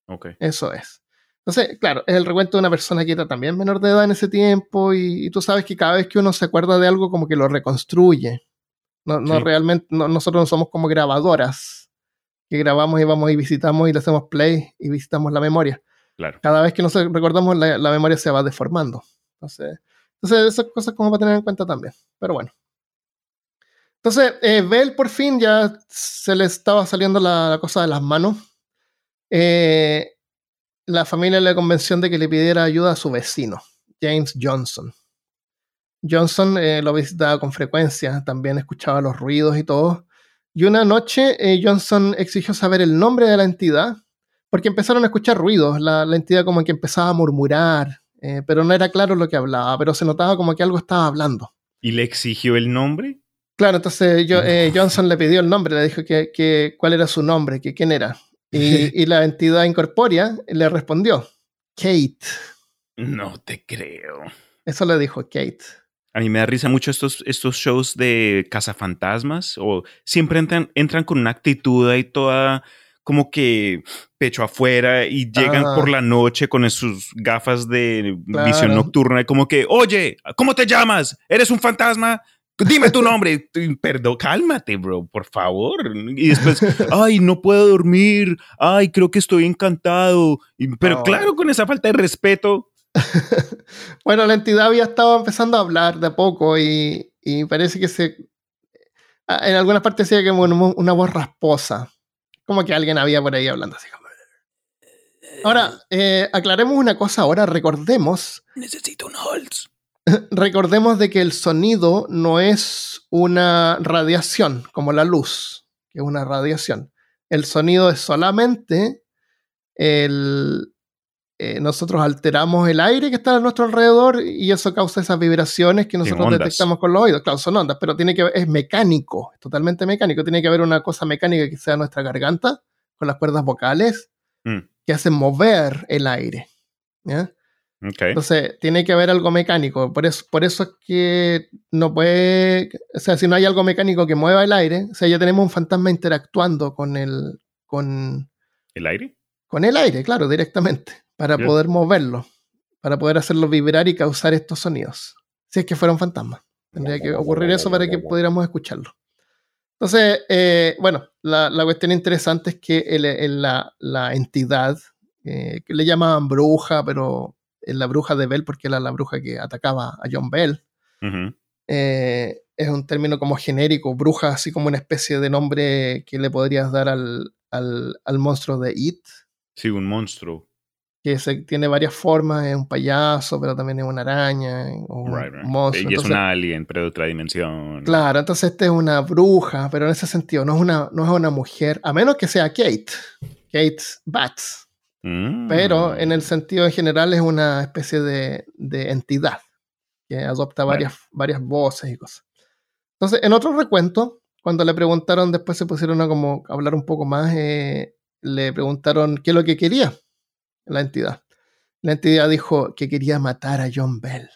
B: Ok.
A: Eso es. Entonces, claro, es el recuento de una persona que era también menor de edad en ese tiempo y, tú sabes que cada vez que uno se acuerda de algo como que lo reconstruye. No, no realmente, nosotros no somos como grabadoras que grabamos y vamos y visitamos y le hacemos play y visitamos la memoria. Cada vez que nos recordamos, la, memoria se va deformando. Entonces, entonces, esas cosas como para tener en cuenta también. Pero bueno. Entonces, eh, Bell por fin ya se le estaba saliendo la, cosa de las manos. Eh, la familia le convenció de que le pidiera ayuda a su vecino, James Johnson. Johnson eh, lo visitaba con frecuencia, también escuchaba los ruidos y todo. Y una noche Johnson exigió saber el nombre de la entidad porque empezaron a escuchar ruidos, la, entidad como que empezaba a murmurar, eh, pero no era claro lo que hablaba, pero se notaba como que algo estaba hablando.
B: ¿Y le exigió el nombre?
A: Claro, entonces yo, eh, Johnson le pidió el nombre, le dijo que, cuál era su nombre, que quién era. Y, la entidad incorpórea le respondió Kate.
B: No te creo.
A: Eso le dijo Kate.
B: A mí me da risa mucho estos, estos shows de cazafantasmas o siempre entran, entran con una actitud ahí toda como que pecho afuera y llegan
A: Ah.
B: por la noche con sus gafas de
A: Claro.
B: visión nocturna y como que, oye, ¿cómo te llamas? ¿Eres un fantasma? Dime tu nombre. Perdón, cálmate, bro, por favor. Y después, ay, no puedo dormir. Ay, creo que estoy encantado. Y- pero
A: No.
B: claro, con esa falta de respeto.
A: Bueno, la entidad había estado empezando a hablar de a poco y, y parece que se. ah, En algunas partes decía que una, una voz rasposa. Como que alguien había por ahí hablando así. como- Ahora, eh, aclaremos una cosa ahora. Recordemos,
B: Necesito un Holz.
A: recordemos de que el sonido no es una radiación como la luz, que es una radiación. El sonido es solamente el, eh, nosotros alteramos el aire que está a nuestro alrededor y eso causa esas vibraciones que nosotros detectamos con los oídos. Claro, son ondas, pero tiene que es mecánico, es totalmente mecánico. Tiene que haber una cosa mecánica que sea nuestra garganta con las cuerdas vocales
B: Mm.
A: que hacen mover el aire. Entonces, tiene que haber algo mecánico. Por eso, por eso es que no puede. O sea, si no hay algo mecánico que mueva el aire, o sea, ya tenemos un fantasma interactuando con el, con,
B: ¿El aire?
A: con el aire, claro, directamente, para poder moverlo, para poder hacerlo vibrar y causar estos sonidos. Si es que fuera un fantasma. Tendría que ocurrir eso para que pudiéramos escucharlo. Entonces, eh, bueno, la, la cuestión interesante es que el- el- la, la entidad, eh, que le llamaban bruja, pero es la bruja de Bell, porque era la bruja que atacaba a John Bell, eh, es un término como genérico, bruja, así como una especie de nombre que le podrías dar al, al, al monstruo de It,
B: Sí, un monstruo.
A: Que se, tiene varias formas, es un payaso, pero también es una araña, o un
B: Right, right.
A: monstruo.
B: Y es
A: Entonces,
B: un alien, pero de otra dimensión.
A: Claro, entonces esta es una bruja, pero en ese sentido no es una, no es una mujer, a menos que sea Kate, Kate Bats,
B: Mm.
A: pero en el sentido en general es una especie de, de entidad que adopta varias, varias voces y cosas. Entonces, en otro recuento, cuando le preguntaron, después se pusieron a como hablar un poco más, eh, le preguntaron qué es lo que quería la entidad. La entidad dijo que quería matar a John Bell.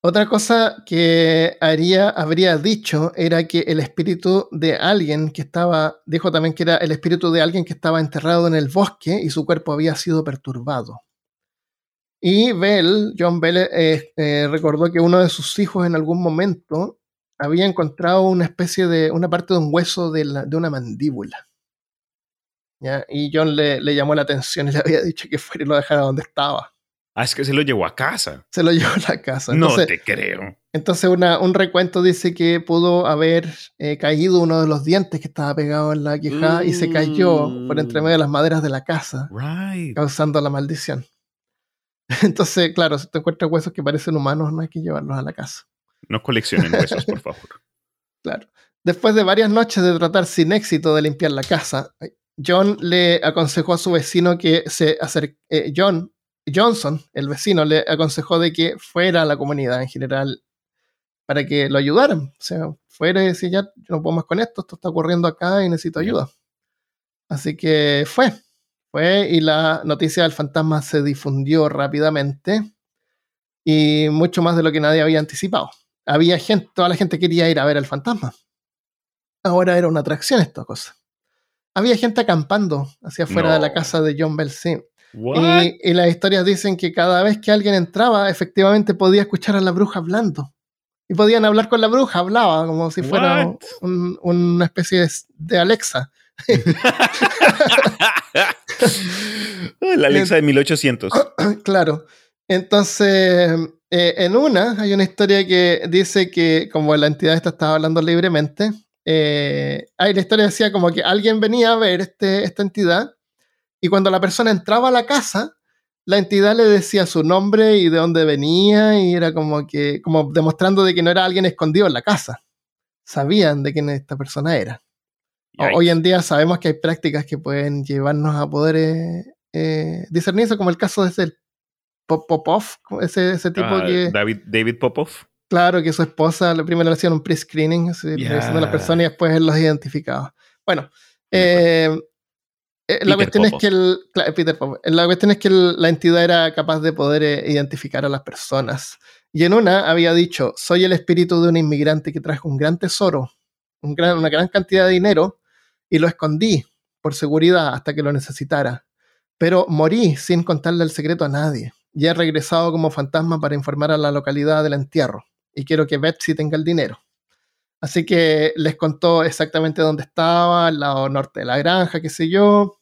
A: Otra cosa que haría, habría dicho era que el espíritu de alguien que estaba, dijo también que era el espíritu de alguien que estaba enterrado en el bosque y su cuerpo había sido perturbado. Y Bell, John Bell, eh, eh, recordó que uno de sus hijos en algún momento había encontrado una especie de, una parte de un hueso de, una mandíbula. ¿Ya? Y John le, le llamó la atención y le había dicho que fuera y lo dejara donde estaba.
B: Ah, es que se lo llevó a casa.
A: Se lo llevó a la casa.
B: no te creo.
A: entonces una- un recuento dice que pudo haber eh, caído uno de los dientes que estaba pegado en la quijada y se cayó por entre medio de las maderas de la casa,
B: Right.
A: causando la maldición. Entonces, claro, si te encuentras huesos que parecen humanos, no hay que llevarlos a la casa.
B: No coleccionen huesos, por favor.
A: Claro. Después de varias noches de tratar sin éxito de limpiar la casa, John le aconsejó a su vecino que se acerque. John Johnson, el vecino, le aconsejó de que fuera a la comunidad en general para que lo ayudaran. O sea, fuera y decir, ya yo no puedo más con esto, esto está ocurriendo acá y necesito ayuda. Así que fue. Fue y la noticia del fantasma se difundió rápidamente y mucho más de lo que nadie había anticipado. Había gente, toda la gente quería ir a ver al fantasma. Ahora era una atracción esta cosa. Había gente acampando hacia afuera
B: No.
A: de la casa de John Bell, sí. Y, y las historias dicen que cada vez que alguien entraba, efectivamente podía escuchar a la bruja hablando. Y podían hablar con la bruja, hablaba como si fuera un- una especie de, de Alexa.
B: la Alexa de 1800.
A: claro. Entonces, eh, en una hay una historia que dice que como la entidad esta estaba hablando libremente, eh, ahí la historia decía como que alguien venía a ver este, esta entidad y cuando la persona entraba a la casa, la entidad le decía su nombre y de dónde venía y era como que, como demostrando de que no era alguien escondido en la casa. Sabían de quién esta persona era.
B: Yikes.
A: Hoy en día sabemos que hay prácticas que pueden llevarnos a poder eh, eh, discernir eso, como el caso de ese Pop- Popov, ese, ese tipo
B: Ah,
A: que,
B: David, David Popov.
A: Claro, que su esposa le- primero le hacían un pre-screening,
B: Ya.
A: revisando a las personas y después él los identificaba. Bueno, eh, Eh, la cuestión es que el, Peter La cuestión es que la entidad era capaz de poder eh, identificar a las personas. Y en una había dicho, soy el espíritu de un inmigrante que trajo un gran tesoro, una gran cantidad de dinero, y lo escondí por seguridad hasta que lo necesitara. Pero morí sin contarle el secreto a nadie. Y he regresado como fantasma para informar a la localidad del entierro. Y quiero que Betsy tenga el dinero. Así que les contó exactamente dónde estaba, al lado norte de la granja, qué sé yo.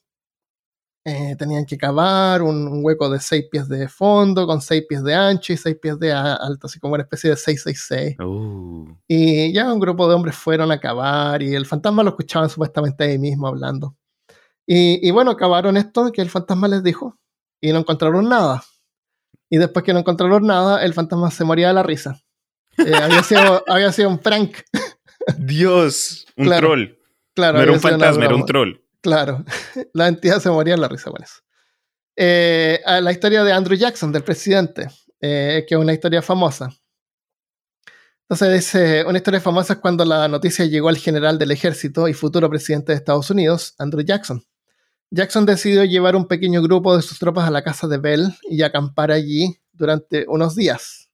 A: Eh, tenían que cavar un, hueco de seis pies de fondo, con seis pies de ancho y seis pies de alto, así como una especie de 666. Uh. Y ya un grupo de hombres fueron a cavar y el fantasma lo escuchaban supuestamente ahí mismo hablando. Y, bueno, cavaron esto que el fantasma les dijo y no encontraron nada. Y después que no encontraron nada, el fantasma se moría de la risa. Eh, había, sido, había sido un prank.
B: Dios, un troll.
A: Claro,
B: no era un fantasma, era un troll.
A: Claro, la entidad se moría en la risa con eso. Eh, la historia de Andrew Jackson, del presidente, eh, que es una historia famosa. Entonces, una historia famosa es cuando la noticia llegó al general del ejército y futuro presidente de Estados Unidos, Andrew Jackson. Jackson decidió llevar un pequeño grupo de sus tropas a la casa de Bell y acampar allí durante unos días.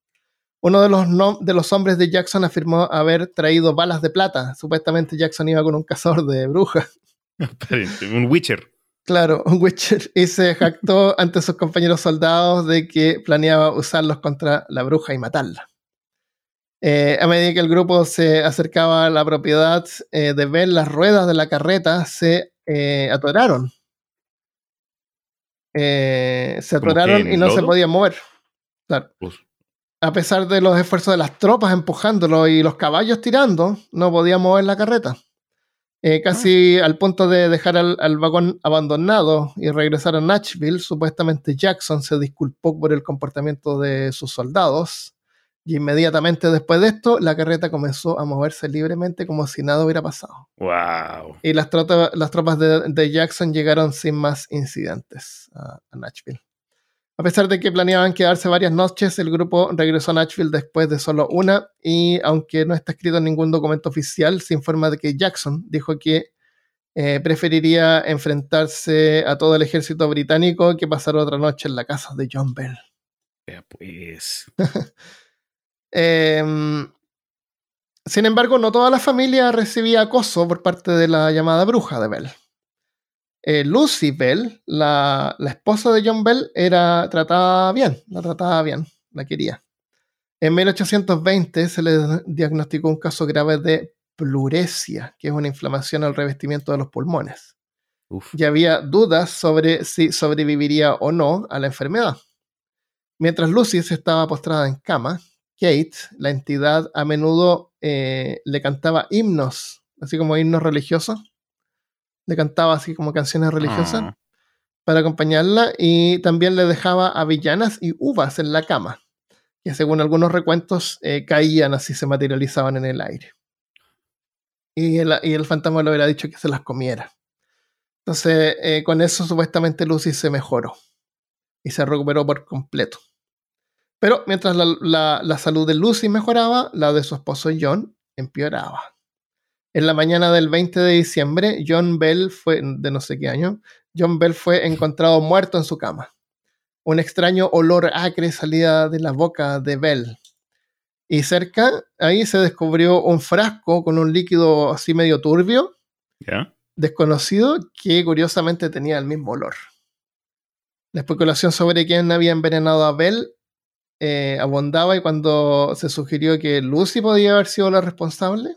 A: Uno de los, de los hombres de Jackson afirmó haber traído balas de plata. Supuestamente Jackson iba con un cazador de brujas.
B: un Witcher.
A: Claro, un Witcher. Y se jactó ante sus compañeros soldados de que planeaba usarlos contra la bruja y matarla. Eh, a medida que el grupo se acercaba a la propiedad eh, de ver las ruedas de la carreta se eh, atoraron. se atoraron y no se podían mover. A pesar de los esfuerzos de las tropas empujándolo y los caballos tirando, no podían mover la carreta. Eh, casi al punto de dejar al, vagón abandonado y regresar a Nashville, supuestamente Jackson se disculpó por el comportamiento de sus soldados y inmediatamente después de esto la carreta comenzó a moverse libremente como si nada hubiera pasado.
B: Wow.
A: Y las, las tropas de, Jackson llegaron sin más incidentes a Nashville. A pesar de que planeaban quedarse varias noches, el grupo regresó a Nashville después de solo una y aunque no está escrito en ningún documento oficial, se informa de que Jackson dijo que eh, preferiría enfrentarse a todo el ejército británico que pasar otra noche en la casa de John Bell.
B: Pues.
A: Em, sin embargo, no toda la familia recibía acoso por parte de la llamada bruja de Bell. Eh, Lucy Bell, la, esposa de John Bell, era tratada bien, la trataba bien, la quería. En 1820 se le diagnosticó un caso grave de pluresia, que es una inflamación al revestimiento de los pulmones. Y había dudas sobre si sobreviviría o no a la enfermedad. Mientras Lucy se estaba postrada en cama, Kate, la entidad, a menudo eh, le cantaba himnos, así como himnos religiosos, le cantaba así como canciones religiosas ah. para acompañarla y también le dejaba avellanas y uvas en la cama, que según algunos recuentos eh, caían así, se materializaban en el aire. Y el, y el, fantasma le hubiera dicho que se las comiera. Entonces, eh, con eso supuestamente Lucy se mejoró y se recuperó por completo. Pero mientras la, la salud de Lucy mejoraba, la de su esposo John empeoraba. En la mañana del 20 de diciembre, John Bell fue, de no sé qué año, John Bell fue encontrado muerto en su cama. Un extraño olor acre salía de la boca de Bell. Y cerca, ahí se descubrió un frasco con un líquido así medio turbio, desconocido, que curiosamente tenía el mismo olor. La especulación sobre quién había envenenado a Bell eh, abundaba y cuando se sugirió que Lucy podía haber sido la responsable,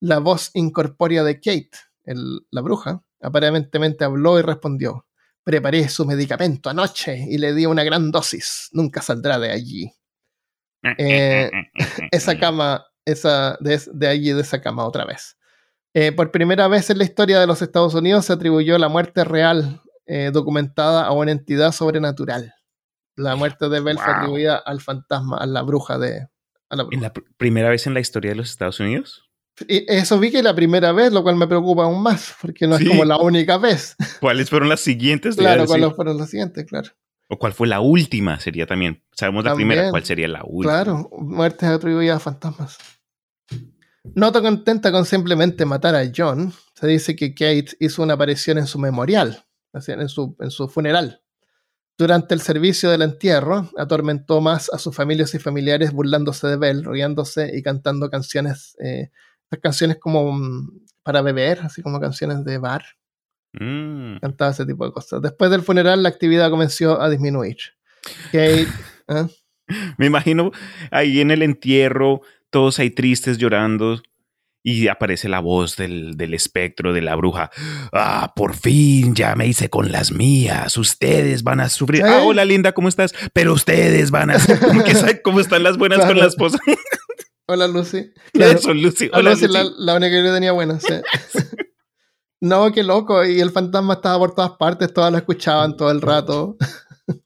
A: la voz incorpórea de Kate, la bruja, aparentemente habló y respondió: Preparé su medicamento anoche y le di una gran dosis. Nunca saldrá de allí. Eh, esa cama, esa, de, allí, de esa cama, otra vez. Eh, por primera vez en la historia de los Estados Unidos se atribuyó la muerte real eh, documentada a una entidad sobrenatural. La muerte de Bell fue atribuida al fantasma, a la bruja de. la
B: ¿En la primera vez en la historia de los Estados Unidos?
A: Eso vi que la primera vez, lo cual me preocupa aún más, porque no es como la única vez.
B: ¿Cuáles fueron las siguientes?
A: Claro, ¿cuáles fueron las siguientes? Claro.
B: O cuál fue la última, sería también. Sabemos la primera, ¿cuál sería la última?
A: Claro, muertes atribuidas a fantasmas. No te contenta con simplemente matar a John, se dice que Kate hizo una aparición en su memorial, en su, en su funeral. Durante el servicio del entierro, atormentó más a sus familias y familiares burlándose de Bell, riéndose y cantando canciones, eh, canciones como mm, para beber, así como canciones de bar.
B: Mm.
A: Cantaba ese tipo de cosas. Después del funeral, la actividad comenzó a disminuir. Kate, ¿eh?
B: Me imagino ahí en el entierro, todos ahí tristes llorando. Y aparece la voz del, del, espectro de la bruja. Ah, por fin ya me hice con las mías. Ustedes van a sufrir. Ah, hola Linda, ¿cómo estás? Pero ustedes van a. ¿Cómo, que, cómo están las buenas claro. con la esposa?
A: Hola Lucy.
B: Claro. Eso, Lucy. Hola, Lucy.
A: La, la, única que yo tenía buena. Sí. no, qué loco. Y el fantasma estaba por todas partes. Todas lo escuchaban todo el rato.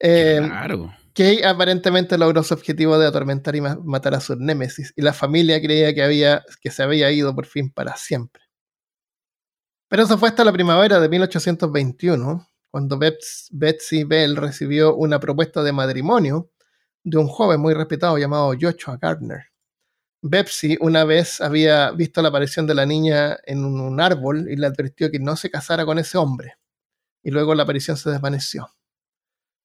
B: eh, claro.
A: Kay aparentemente logró su objetivo de atormentar y ma matar a su némesis, y la familia creía que, había, que se había ido por fin para siempre. Pero eso fue hasta la primavera de 1821, cuando Betsy Bell recibió una propuesta de matrimonio de un joven muy respetado llamado Joshua Gardner. Betsy una vez había visto la aparición de la niña en un árbol y le advirtió que no se casara con ese hombre, y luego la aparición se desvaneció.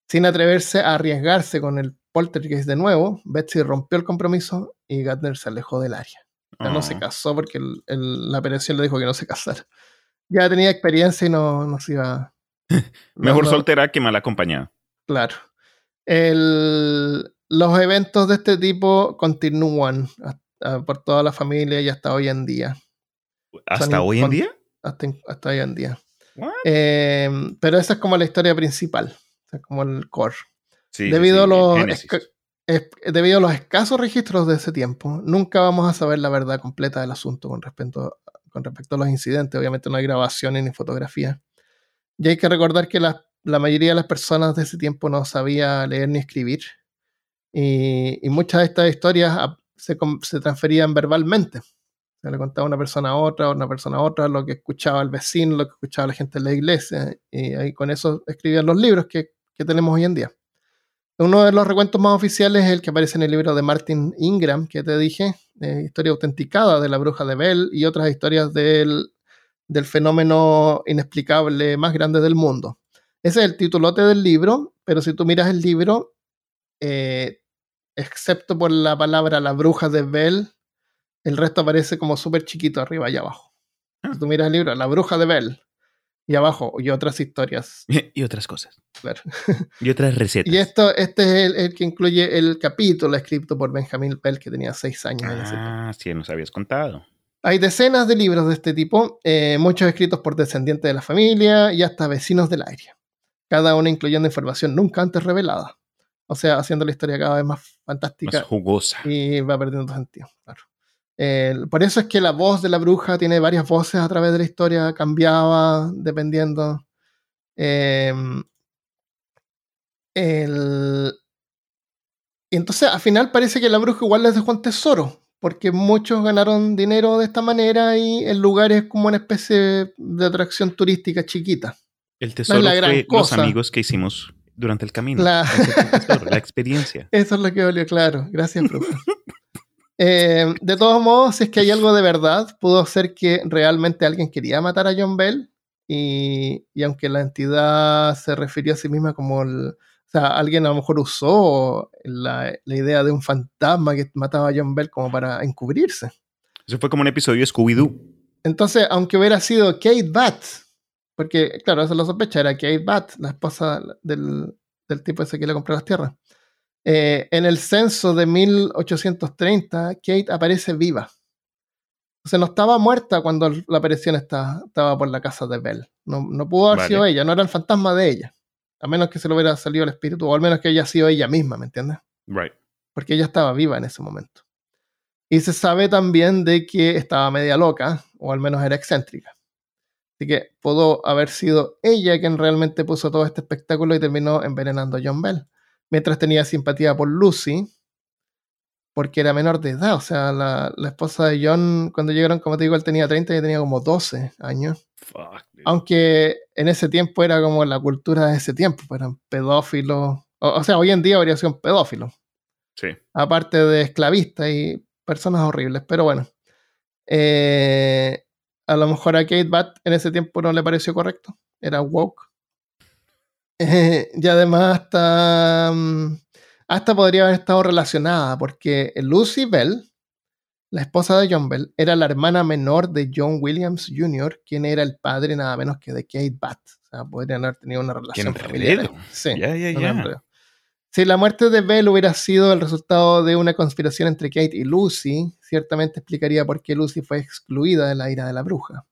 A: Sin atreverse a arriesgarse con el poltergeist de nuevo, Betsy rompió el compromiso y Gardner se alejó del área. Ya no se casó porque el, el, la operación le dijo que no se casara. Ya tenía experiencia y no, no se iba.
B: Mejor no, soltera que mal acompañada.
A: Claro. El, los eventos de este tipo continúan hasta, por toda la familia y hasta hoy en día.
B: ¿Hasta Son hoy en día?
A: Hasta, hasta, hoy en día. Eh, pero esa es como la historia principal como el core.
B: Sí,
A: debido,
B: sí,
A: a los es, debido a los escasos registros de ese tiempo, nunca vamos a saber la verdad completa del asunto con respecto, con respecto a los incidentes. Obviamente no hay grabaciones ni fotografías. Y hay que recordar que la, la, mayoría de las personas de ese tiempo no sabía leer ni escribir. Y, muchas de estas historias se, se, transferían verbalmente. Se le contaba una persona a otra, una persona a otra, lo que escuchaba el vecino, lo que escuchaba la gente en la iglesia. Y ahí con eso escribían los libros que que tenemos hoy en día. Uno de los recuentos más oficiales es el que aparece en el libro de Martin Ingram, que te dije, eh, historia autenticada de la bruja de Bell y otras historias del, del fenómeno inexplicable más grande del mundo. Ese es el titulote del libro, pero si tú miras el libro, eh, excepto por la palabra la bruja de Bell, el resto aparece como súper chiquito arriba y abajo. Si tú miras el libro, la bruja de Bell, y abajo, y otras historias.
B: y otras cosas.
A: Claro.
B: Y otras recetas.
A: Y esto, este es el, el, que incluye el capítulo escrito por Benjamin Pell, que tenía seis años.
B: Ah, sí, nos habías contado.
A: Hay decenas de libros de este tipo, eh, muchos escritos por descendientes de la familia y hasta vecinos del área. Cada uno incluyendo información nunca antes revelada. O sea, haciendo la historia cada vez más fantástica.
B: Más jugosa.
A: Y va perdiendo sentido, claro. Eh, por eso es que la voz de la bruja tiene varias voces a través de la historia, cambiaba dependiendo. Eh, el... Y entonces al final parece que la bruja igual les dejó un tesoro, porque muchos ganaron dinero de esta manera y el lugar es como una especie de atracción turística chiquita.
B: El tesoro no es la gran fue cosa. los amigos que hicimos durante el camino.
A: La,
B: tesoro, la experiencia.
A: Eso es lo que valió, claro. Gracias, bruja. Eh, de todos modos, si es que hay algo de verdad, pudo ser que realmente alguien quería matar a John Bell y, y aunque la entidad se refirió a sí misma como el, o sea, alguien a lo mejor usó la, la, idea de un fantasma que mataba a John Bell como para encubrirse.
B: Eso fue como un episodio de Scooby-Doo.
A: Entonces, aunque hubiera sido Kate Bat, porque claro, eso lo sospecha, era Kate Bat, la esposa del, del tipo ese que le compró las tierras. Eh, en el censo de 1830, Kate aparece viva. O sea, no estaba muerta cuando la aparición está, estaba por la casa de Bell. No, no pudo haber vale. sido ella, no era el fantasma de ella. A menos que se le hubiera salido el espíritu, o al menos que haya sido ella misma, ¿me entiendes?
B: Right.
A: Porque ella estaba viva en ese momento. Y se sabe también de que estaba media loca, o al menos era excéntrica. Así que pudo haber sido ella quien realmente puso todo este espectáculo y terminó envenenando a John Bell mientras tenía simpatía por Lucy, porque era menor de edad. O sea, la, la, esposa de John, cuando llegaron, como te digo, él tenía 30 y tenía como 12 años.
B: Fuck,
A: Aunque en ese tiempo era como la cultura de ese tiempo, pues eran pedófilos. O, o, sea, hoy en día habría sido un pedófilo.
B: Sí.
A: Aparte de esclavistas y personas horribles, pero bueno. Eh, a lo mejor a Kate Bat en ese tiempo no le pareció correcto. era woke. Eh, y además hasta, mm, hasta podría haber estado relacionada, porque Lucy Bell, la esposa de John Bell, era la hermana menor de John Williams Jr., quien era el padre nada menos que de Kate Batt. O sea, podrían haber tenido una relación familiar. Sí,
B: Ya, ya, ya.
A: Si la muerte de Bell hubiera sido el resultado de una conspiración entre Kate y Lucy, ciertamente explicaría por qué Lucy fue excluida de la ira de la bruja.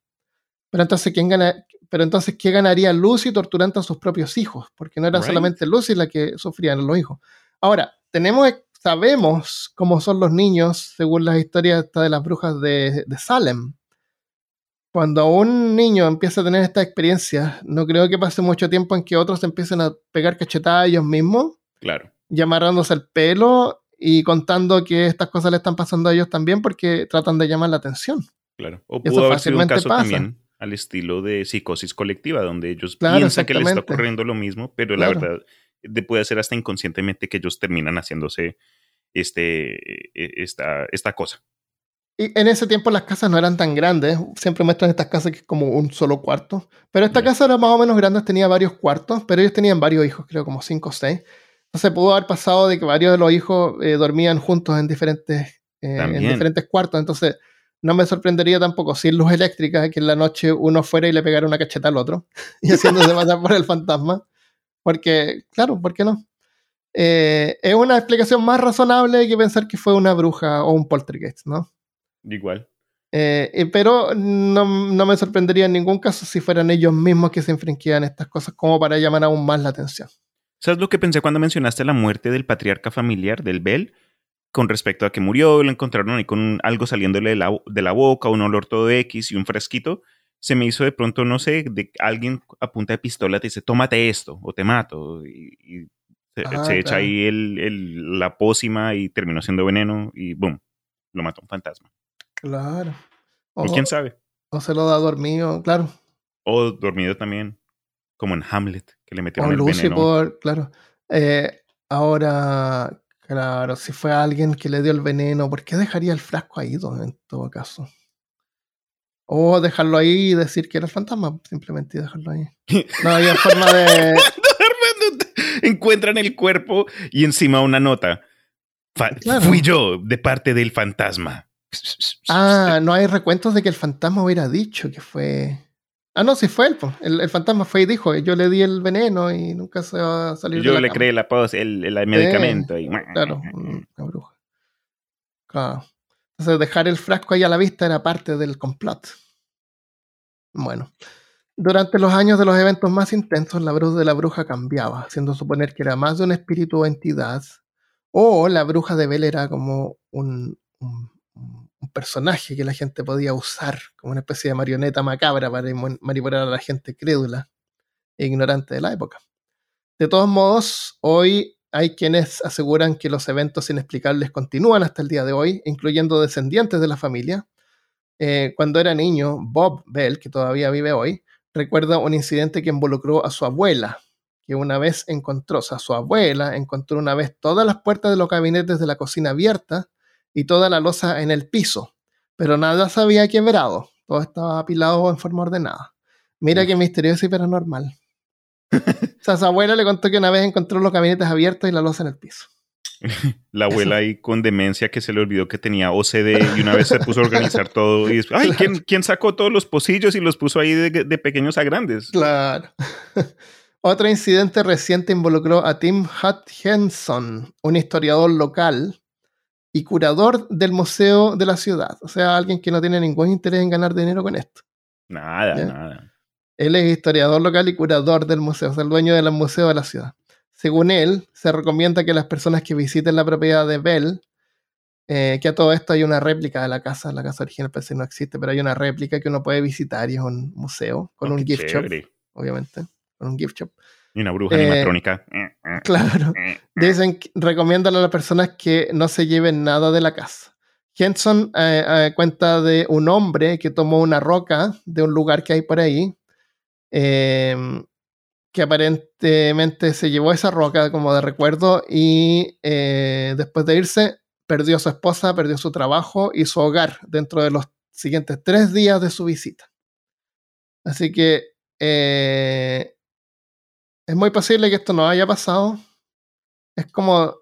A: Pero entonces, ¿quién gana? Pero entonces, ¿qué ganaría Lucy torturando a sus propios hijos? Porque no era
B: Right.
A: solamente Lucy la que sufrían los hijos. Ahora, tenemos, sabemos cómo son los niños, según las historias de las brujas de, de Salem. Cuando un niño empieza a tener estas experiencias, no creo que pase mucho tiempo en que otros empiecen a pegar cachetadas a ellos mismos
B: Claro.
A: y amarrándose el pelo y contando que estas cosas le están pasando a ellos también porque tratan de llamar la atención.
B: Claro. O pudo haber sido un caso
A: pasa.
B: también al estilo de psicosis colectiva, donde ellos
A: Claro,
B: piensan que les está ocurriendo lo mismo, pero
A: Claro.
B: la verdad de- puede ser hasta inconscientemente que ellos terminan haciéndose este, e- esta, esta cosa.
A: Y en ese tiempo las casas no eran tan grandes, siempre muestran estas casas que es como un solo cuarto, pero esta casa era más o menos grande, tenía varios cuartos, pero ellos tenían varios hijos, creo como cinco o seis. Entonces pudo haber pasado de que varios de los hijos eh, dormían juntos en diferentes, eh, en diferentes cuartos, entonces no me sorprendería tampoco sin luz eléctrica que en la noche uno fuera y le pegara una cacheta al otro y haciéndose matar por el fantasma, porque, claro, ¿por qué no? Eh, es una explicación más razonable que pensar que fue una bruja o un poltergeist, ¿no?
B: Igual.
A: Eh, pero no, no me sorprendería en ningún caso si fueran ellos mismos que se infringían estas cosas como para llamar aún más la atención.
B: ¿Sabes lo que pensé cuando mencionaste la muerte del patriarca familiar, del Bell? Con respecto a que murió, lo encontraron ahí con algo saliéndole de la, de la boca, un olor todo X y un fresquito. Se me hizo de pronto, no sé, de alguien a punta de pistola te dice, tómate esto o te mato. Y, y se,
A: Ah,
B: se echa
A: claro.
B: ahí el, el- la pócima y terminó siendo veneno y boom, lo mató un fantasma.
A: Claro.
B: O,
A: O,
B: quién sabe.
A: o se lo da dormido, claro.
B: O dormido también, como en Hamlet, que le
A: O
B: metieron el
A: Lucy
B: veneno.
A: por, claro. Eh, ahora, claro, si fue alguien que le dio el veneno, ¿por qué dejaría el frasco ahí en todo caso? O dejarlo ahí y decir que era el fantasma, simplemente dejarlo ahí. No había forma de...
B: Encuentran el cuerpo y encima una nota.
A: Claro.
B: Fui yo de parte del fantasma.
A: Ah, no hay recuentos de que el fantasma hubiera dicho que fue. Ah, no, sí fue él. El, el fantasma fue y dijo: Yo le di el veneno y nunca se va a salir de
B: yo
A: la
B: le
A: cama".
B: creé la pos, el, el medicamento. y-
A: Claro, una bruja. Claro. Entonces, dejar el frasco ahí a la vista era parte del complot. Bueno. Durante los años de los eventos más intensos, la voz de la bruja cambiaba, haciendo suponer que era más de un espíritu o entidad, o la bruja de Bell era como un, un- personaje que la gente podía usar como una especie de marioneta macabra para manipular a la gente crédula e ignorante de la época. De todos modos, hoy hay quienes aseguran que los eventos inexplicables continúan hasta el día de hoy, incluyendo descendientes de la familia. Eh, cuando era niño, Bob Bell, que todavía vive hoy, recuerda un incidente que involucró a su abuela, que una vez encontró, o sea, su abuela encontró una vez todas las puertas de los gabinetes de la cocina abiertas y toda la losa en el piso, pero nada se había quebrado, todo estaba apilado en forma ordenada. Mira qué misterioso y paranormal. O sea, su abuela le contó que una vez encontró los gabinetes abiertos y la losa en el piso.
B: La abuela ahí con demencia que se le olvidó que tenía OCD y una vez se puso a organizar todo. Y después, ay, ¿quién, quién sacó todos los pocillos y los puso ahí de, de pequeños a grandes?
A: Claro. Otro incidente reciente involucró a Tim Hutchinson, un historiador local y curador del museo de la ciudad. O sea, alguien que no tiene ningún interés en ganar dinero con esto.
B: Nada,
A: Ya.
B: nada.
A: Él es historiador local y curador del museo, o sea, el dueño del museo de la ciudad. Según él, se recomienda que las personas que visiten la propiedad de Bell, eh, que a todo esto hay una réplica de la casa, la casa original parece que no existe, pero hay una réplica que uno puede visitar y es un museo con
B: Oh,
A: un gift shop,
B: chévere.
A: obviamente, con un gift shop.
B: Y una bruja
A: Eh,
B: animatrónica.
A: Claro.
B: Eh,
A: Dicen, que- recomiendan a las personas que no se lleven nada de la casa. Henson eh, eh, cuenta de un hombre que tomó una roca de un lugar que hay por ahí, eh, que aparentemente se llevó esa roca como de recuerdo y eh, después de irse perdió a su esposa, perdió su trabajo y su hogar dentro de los siguientes tres días de su visita. Así que eh, es muy posible que esto no haya pasado. Es como.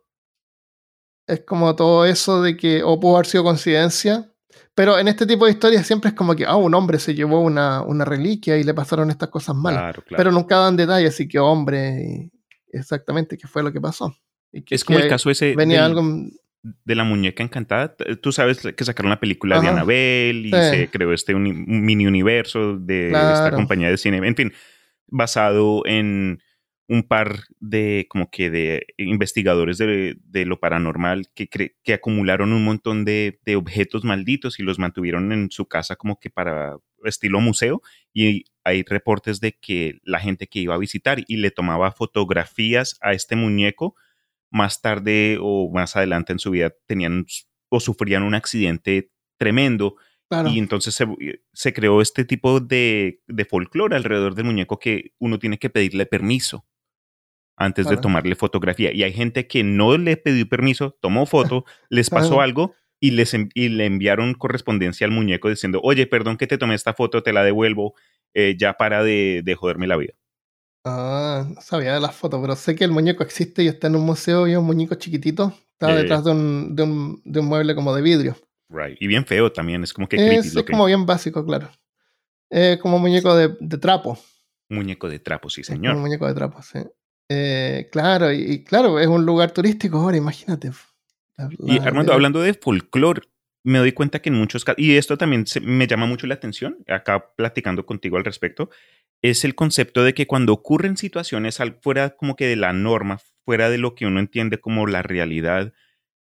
A: Es como todo eso de que. O pudo haber sido coincidencia. Pero en este tipo de historias siempre es como que, ah, un hombre se llevó una, una reliquia y le pasaron estas cosas malas.
B: Claro, claro.
A: Pero nunca dan detalles, así que hombre, exactamente qué fue lo que pasó. Y que-
B: es como el
A: que
B: caso ese
A: Venía
B: del-
A: algo.
B: de la muñeca encantada. Tú sabes que sacaron la película de. Annabelle y
A: Sí.
B: se creó este uni- mini universo de esta compañía de cine. En fin, basado en un par de como que de investigadores de, de lo paranormal que, cre- que acumularon un montón de, de objetos malditos y los mantuvieron en su casa como que para estilo museo y hay reportes de que la gente que iba a visitar y le tomaba fotografías a este muñeco más tarde o más adelante en su vida tenían o sufrían un accidente tremendo
A: Claro.
B: y entonces se, se creó este tipo de, de folclore alrededor del muñeco que uno tiene que pedirle permiso antes de tomarle fotografía. Y hay gente que no le pidió permiso, tomó foto, les pasó algo y, les, y le enviaron correspondencia al muñeco diciendo, oye, perdón que te tomé esta foto, te la devuelvo, eh, ya para de, de joderme la vida.
A: Ah, no sabía de las fotos, pero sé que el muñeco existe y está en un museo y es un muñeco chiquitito. Está detrás de un, de, un, de un mueble como de vidrio.
B: Right. Y bien feo también, es como que creepy.
A: Es, es
B: que-
A: como bien básico, claro. Es como muñeco de, de trapo.
B: Muñeco de trapo, sí, señor.
A: un muñeco de trapo, sí. Eh, claro, y, y claro, es un lugar turístico ahora, imagínate. La-
B: Y Armando, hablando de folclore, me doy cuenta que en muchos casos, y esto también se- me llama mucho la atención, acá platicando contigo al respecto, es el concepto de que cuando ocurren situaciones al- fuera como que de la norma, fuera de lo que uno entiende como la realidad,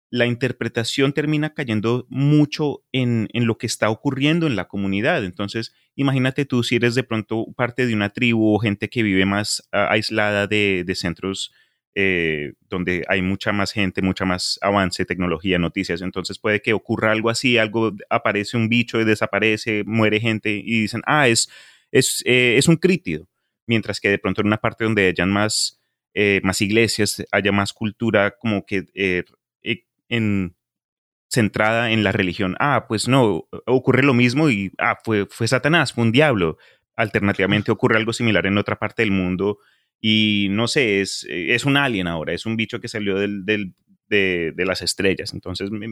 B: la interpretación termina cayendo mucho en, en lo que está ocurriendo en la comunidad. Entonces, imagínate tú si eres de pronto parte de una tribu o gente que vive más aislada de, de centros eh, donde hay mucha más gente, mucha más avance, tecnología, noticias. Entonces puede que ocurra algo así, algo aparece un bicho y desaparece, muere gente y dicen, ah, es, es, eh, es un crítido. Mientras que de pronto en una parte donde hayan más, eh, más iglesias, haya más cultura como que en, centrada en la religión. Ah, pues no, ocurre lo mismo y ah, fue, fue Satanás, fue un diablo. Alternativamente ocurre algo similar en otra parte del mundo y no sé, es, es un alien ahora, es un bicho que salió del, del- de, de las estrellas. Entonces me,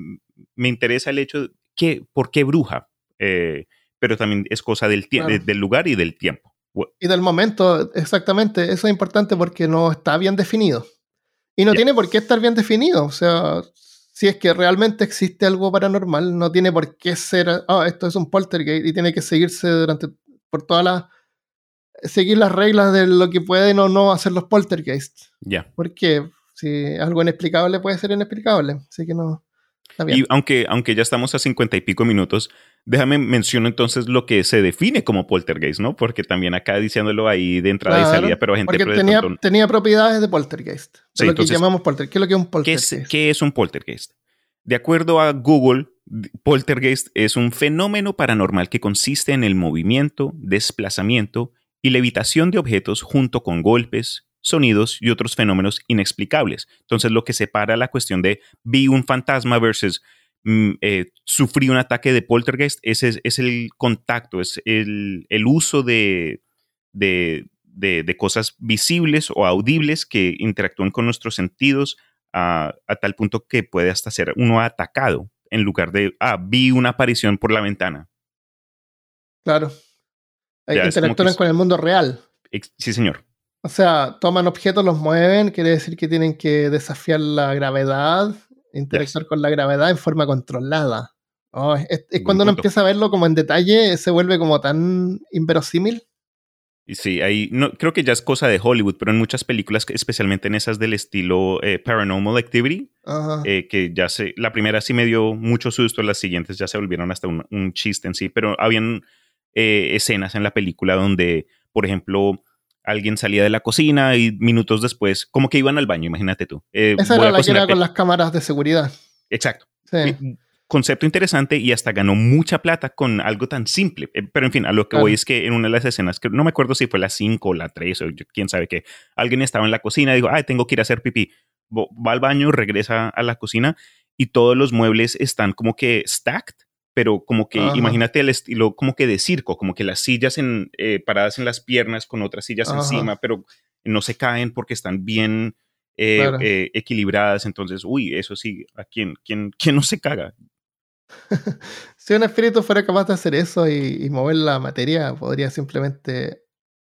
B: me interesa el hecho que, ¿por qué bruja? Eh, pero también es cosa del,
A: Claro.
B: de- del lugar y del tiempo.
A: Y del momento, exactamente, eso es importante porque no está bien definido. Y no
B: Ya.
A: tiene por qué estar bien definido. O sea, si es que realmente existe algo paranormal, no tiene por qué ser, ah, esto es un poltergeist y tiene que seguirse durante, por todas las, seguir las reglas de lo que pueden o no hacer los poltergeists.
B: Ya.
A: Porque si algo inexplicable puede ser inexplicable. Así que no.
B: Y aunque, aunque ya estamos a cincuenta y pico minutos, déjame menciono entonces lo que se define como poltergeist, ¿no? Porque también acá diciéndolo ahí de entrada y salida, pero gente
A: Porque tenía, tenía propiedades de poltergeist. De
B: Sí,
A: lo
B: entonces,
A: que llamamos poltergeist. ¿Qué es lo que es un
B: ¿Qué
A: poltergeist?
B: es, qué es un poltergeist? De acuerdo a Google, poltergeist es un fenómeno paranormal que consiste en el movimiento, desplazamiento y levitación de objetos junto con golpes, sonidos y otros fenómenos inexplicables. Entonces, lo que separa la cuestión de vi un fantasma versus mm, eh, sufrí un ataque de poltergeist es, es, es el contacto, es el, el uso de, de, de- de cosas visibles o audibles que interactúan con nuestros sentidos a, a tal punto que puede hasta ser uno atacado en lugar de, ah, vi una aparición por la ventana.
A: Claro.
B: Ya,
A: interactúan con el mundo real.
B: Sí, señor.
A: O sea, toman objetos, los mueven, quiere decir que tienen que desafiar la gravedad, interactuar con la gravedad en forma controlada. Oh, es, cuando uno empieza a verlo como en detalle, se vuelve como tan inverosímil.
B: Sí, ahí no, creo que ya es cosa de Hollywood, pero en muchas películas, especialmente en esas del estilo eh, Paranormal Activity, eh, que ya se, la primera sí me dio mucho susto, las siguientes ya se volvieron hasta un, un chiste en sí, pero habían eh, escenas en la película donde, por ejemplo, alguien salía de la cocina y minutos después, como que iban al baño, imagínate tú. eh,
A: Esa era la que era con las cámaras de seguridad.
B: Exacto.
A: Sí.
B: Eh, Concepto interesante y hasta ganó mucha plata con algo tan simple. Eh, Pero en fin, a lo que
A: Claro.
B: voy es que en una de las escenas, que no me acuerdo si fue la 5 o la 3 o yo- quién sabe qué, alguien estaba en la cocina y dijo, ay, tengo que ir a hacer pipí. Va al baño, regresa a la cocina y todos los muebles están como que stacked pero como que imagínate el estilo como que de circo, como que las sillas en, eh, paradas en las piernas con otras sillas encima, pero no se caen porque están bien eh, eh, equilibradas. Entonces, uy, eso sí, ¿a quién, quién, quién no se caga?
A: si un espíritu fuera capaz de hacer eso y, mover la materia, podría simplemente,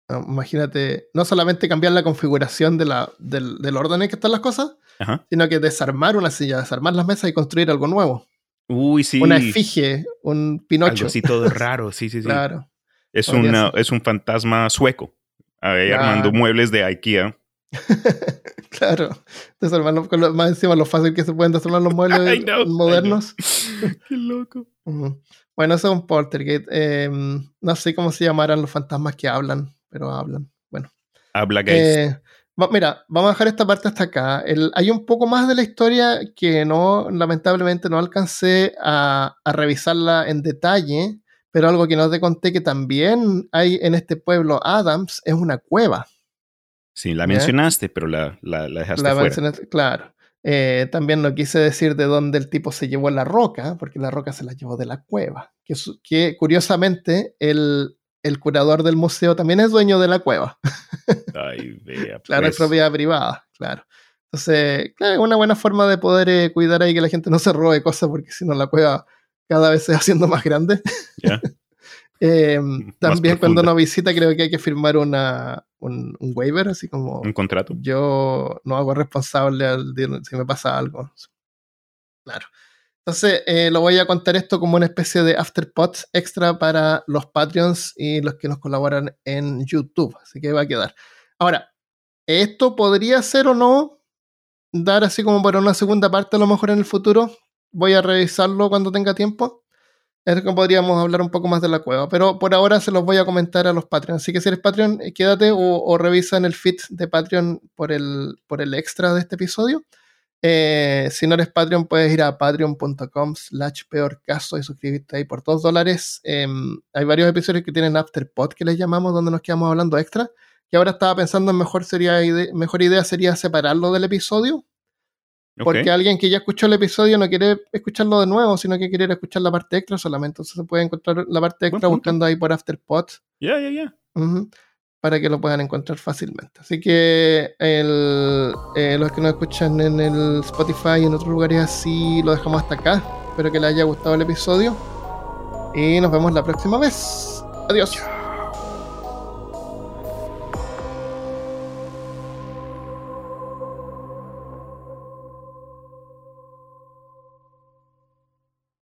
A: imagínate, no solamente cambiar la configuración de la, del, orden en que están las cosas, sino que desarmar una silla, desarmar las mesas y construir algo nuevo.
B: Uy, sí.
A: Una efigie, un pinocho. Algo
B: así todo raro, sí, sí, sí. Claro. Es, una, es un fantasma sueco, ahí armando muebles de IKEA.
A: claro, desarmarlo con más encima lo fácil que se pueden desarmar los muebles modernos.
B: Qué loco.
A: Bueno, eso es un poltergeist. Em, no sé cómo se llamarán los fantasmas que hablan, pero hablan. Bueno.
B: Habla eh,
A: mira, vamos a dejar esta parte hasta acá. hay un poco más de la historia que no, lamentablemente, no alcancé a, a revisarla en detalle, pero algo que no te conté que también hay en este pueblo Adams es una cueva.
B: Sí, la mencionaste, pero la, la, dejaste la fuera.
A: Claro. Eh, también no quise decir de dónde el tipo se llevó la roca, porque la roca se la llevó de la cueva. Que, que curiosamente, el, el, curador del museo también es dueño de la cueva.
B: Ay, vea.
A: claro, es pues. propiedad privada, claro. Entonces, claro, es una buena forma de poder eh, cuidar ahí que la gente no se robe cosas, porque si no la cueva cada vez se va haciendo más grande. Em, también cuando uno visita creo que hay que firmar una, un, waiver, así como...
B: Un contrato.
A: Yo no hago responsable si me pasa algo. Claro. Entonces, eh, lo voy a contar esto como una especie de afterpot extra para los Patreons y los que nos colaboran en YouTube. Así que va a quedar. Ahora, esto podría ser o no dar así como para una segunda parte a lo mejor en el futuro. Voy a revisarlo cuando tenga tiempo es que podríamos hablar un poco más de la cueva. Pero por ahora se los voy a comentar a los Patreons. Así que si eres Patreon, eh, quédate o, revisa en el feed de Patreon por el, por el extra de este episodio. Eh, si no eres Patreon, puedes ir a patreon.com slash peor caso y suscribirte ahí por 2 dólares. Em, hay varios episodios que tienen Afterpod que les llamamos, donde nos quedamos hablando extra. Y ahora estaba pensando en mejor, sería mejor idea sería separarlo del episodio porque alguien que ya escuchó el episodio no quiere escucharlo de nuevo, sino que quiere escuchar la parte extra solamente. Entonces se puede encontrar la parte extra buscando ahí por Afterpod.
B: Ya, ya, ya.
A: Para que lo puedan encontrar fácilmente. Así que eh, los que nos escuchan en el Spotify y en otros lugares así, lo dejamos hasta acá. Espero que les haya gustado el episodio. Y nos vemos la próxima vez. Adiós.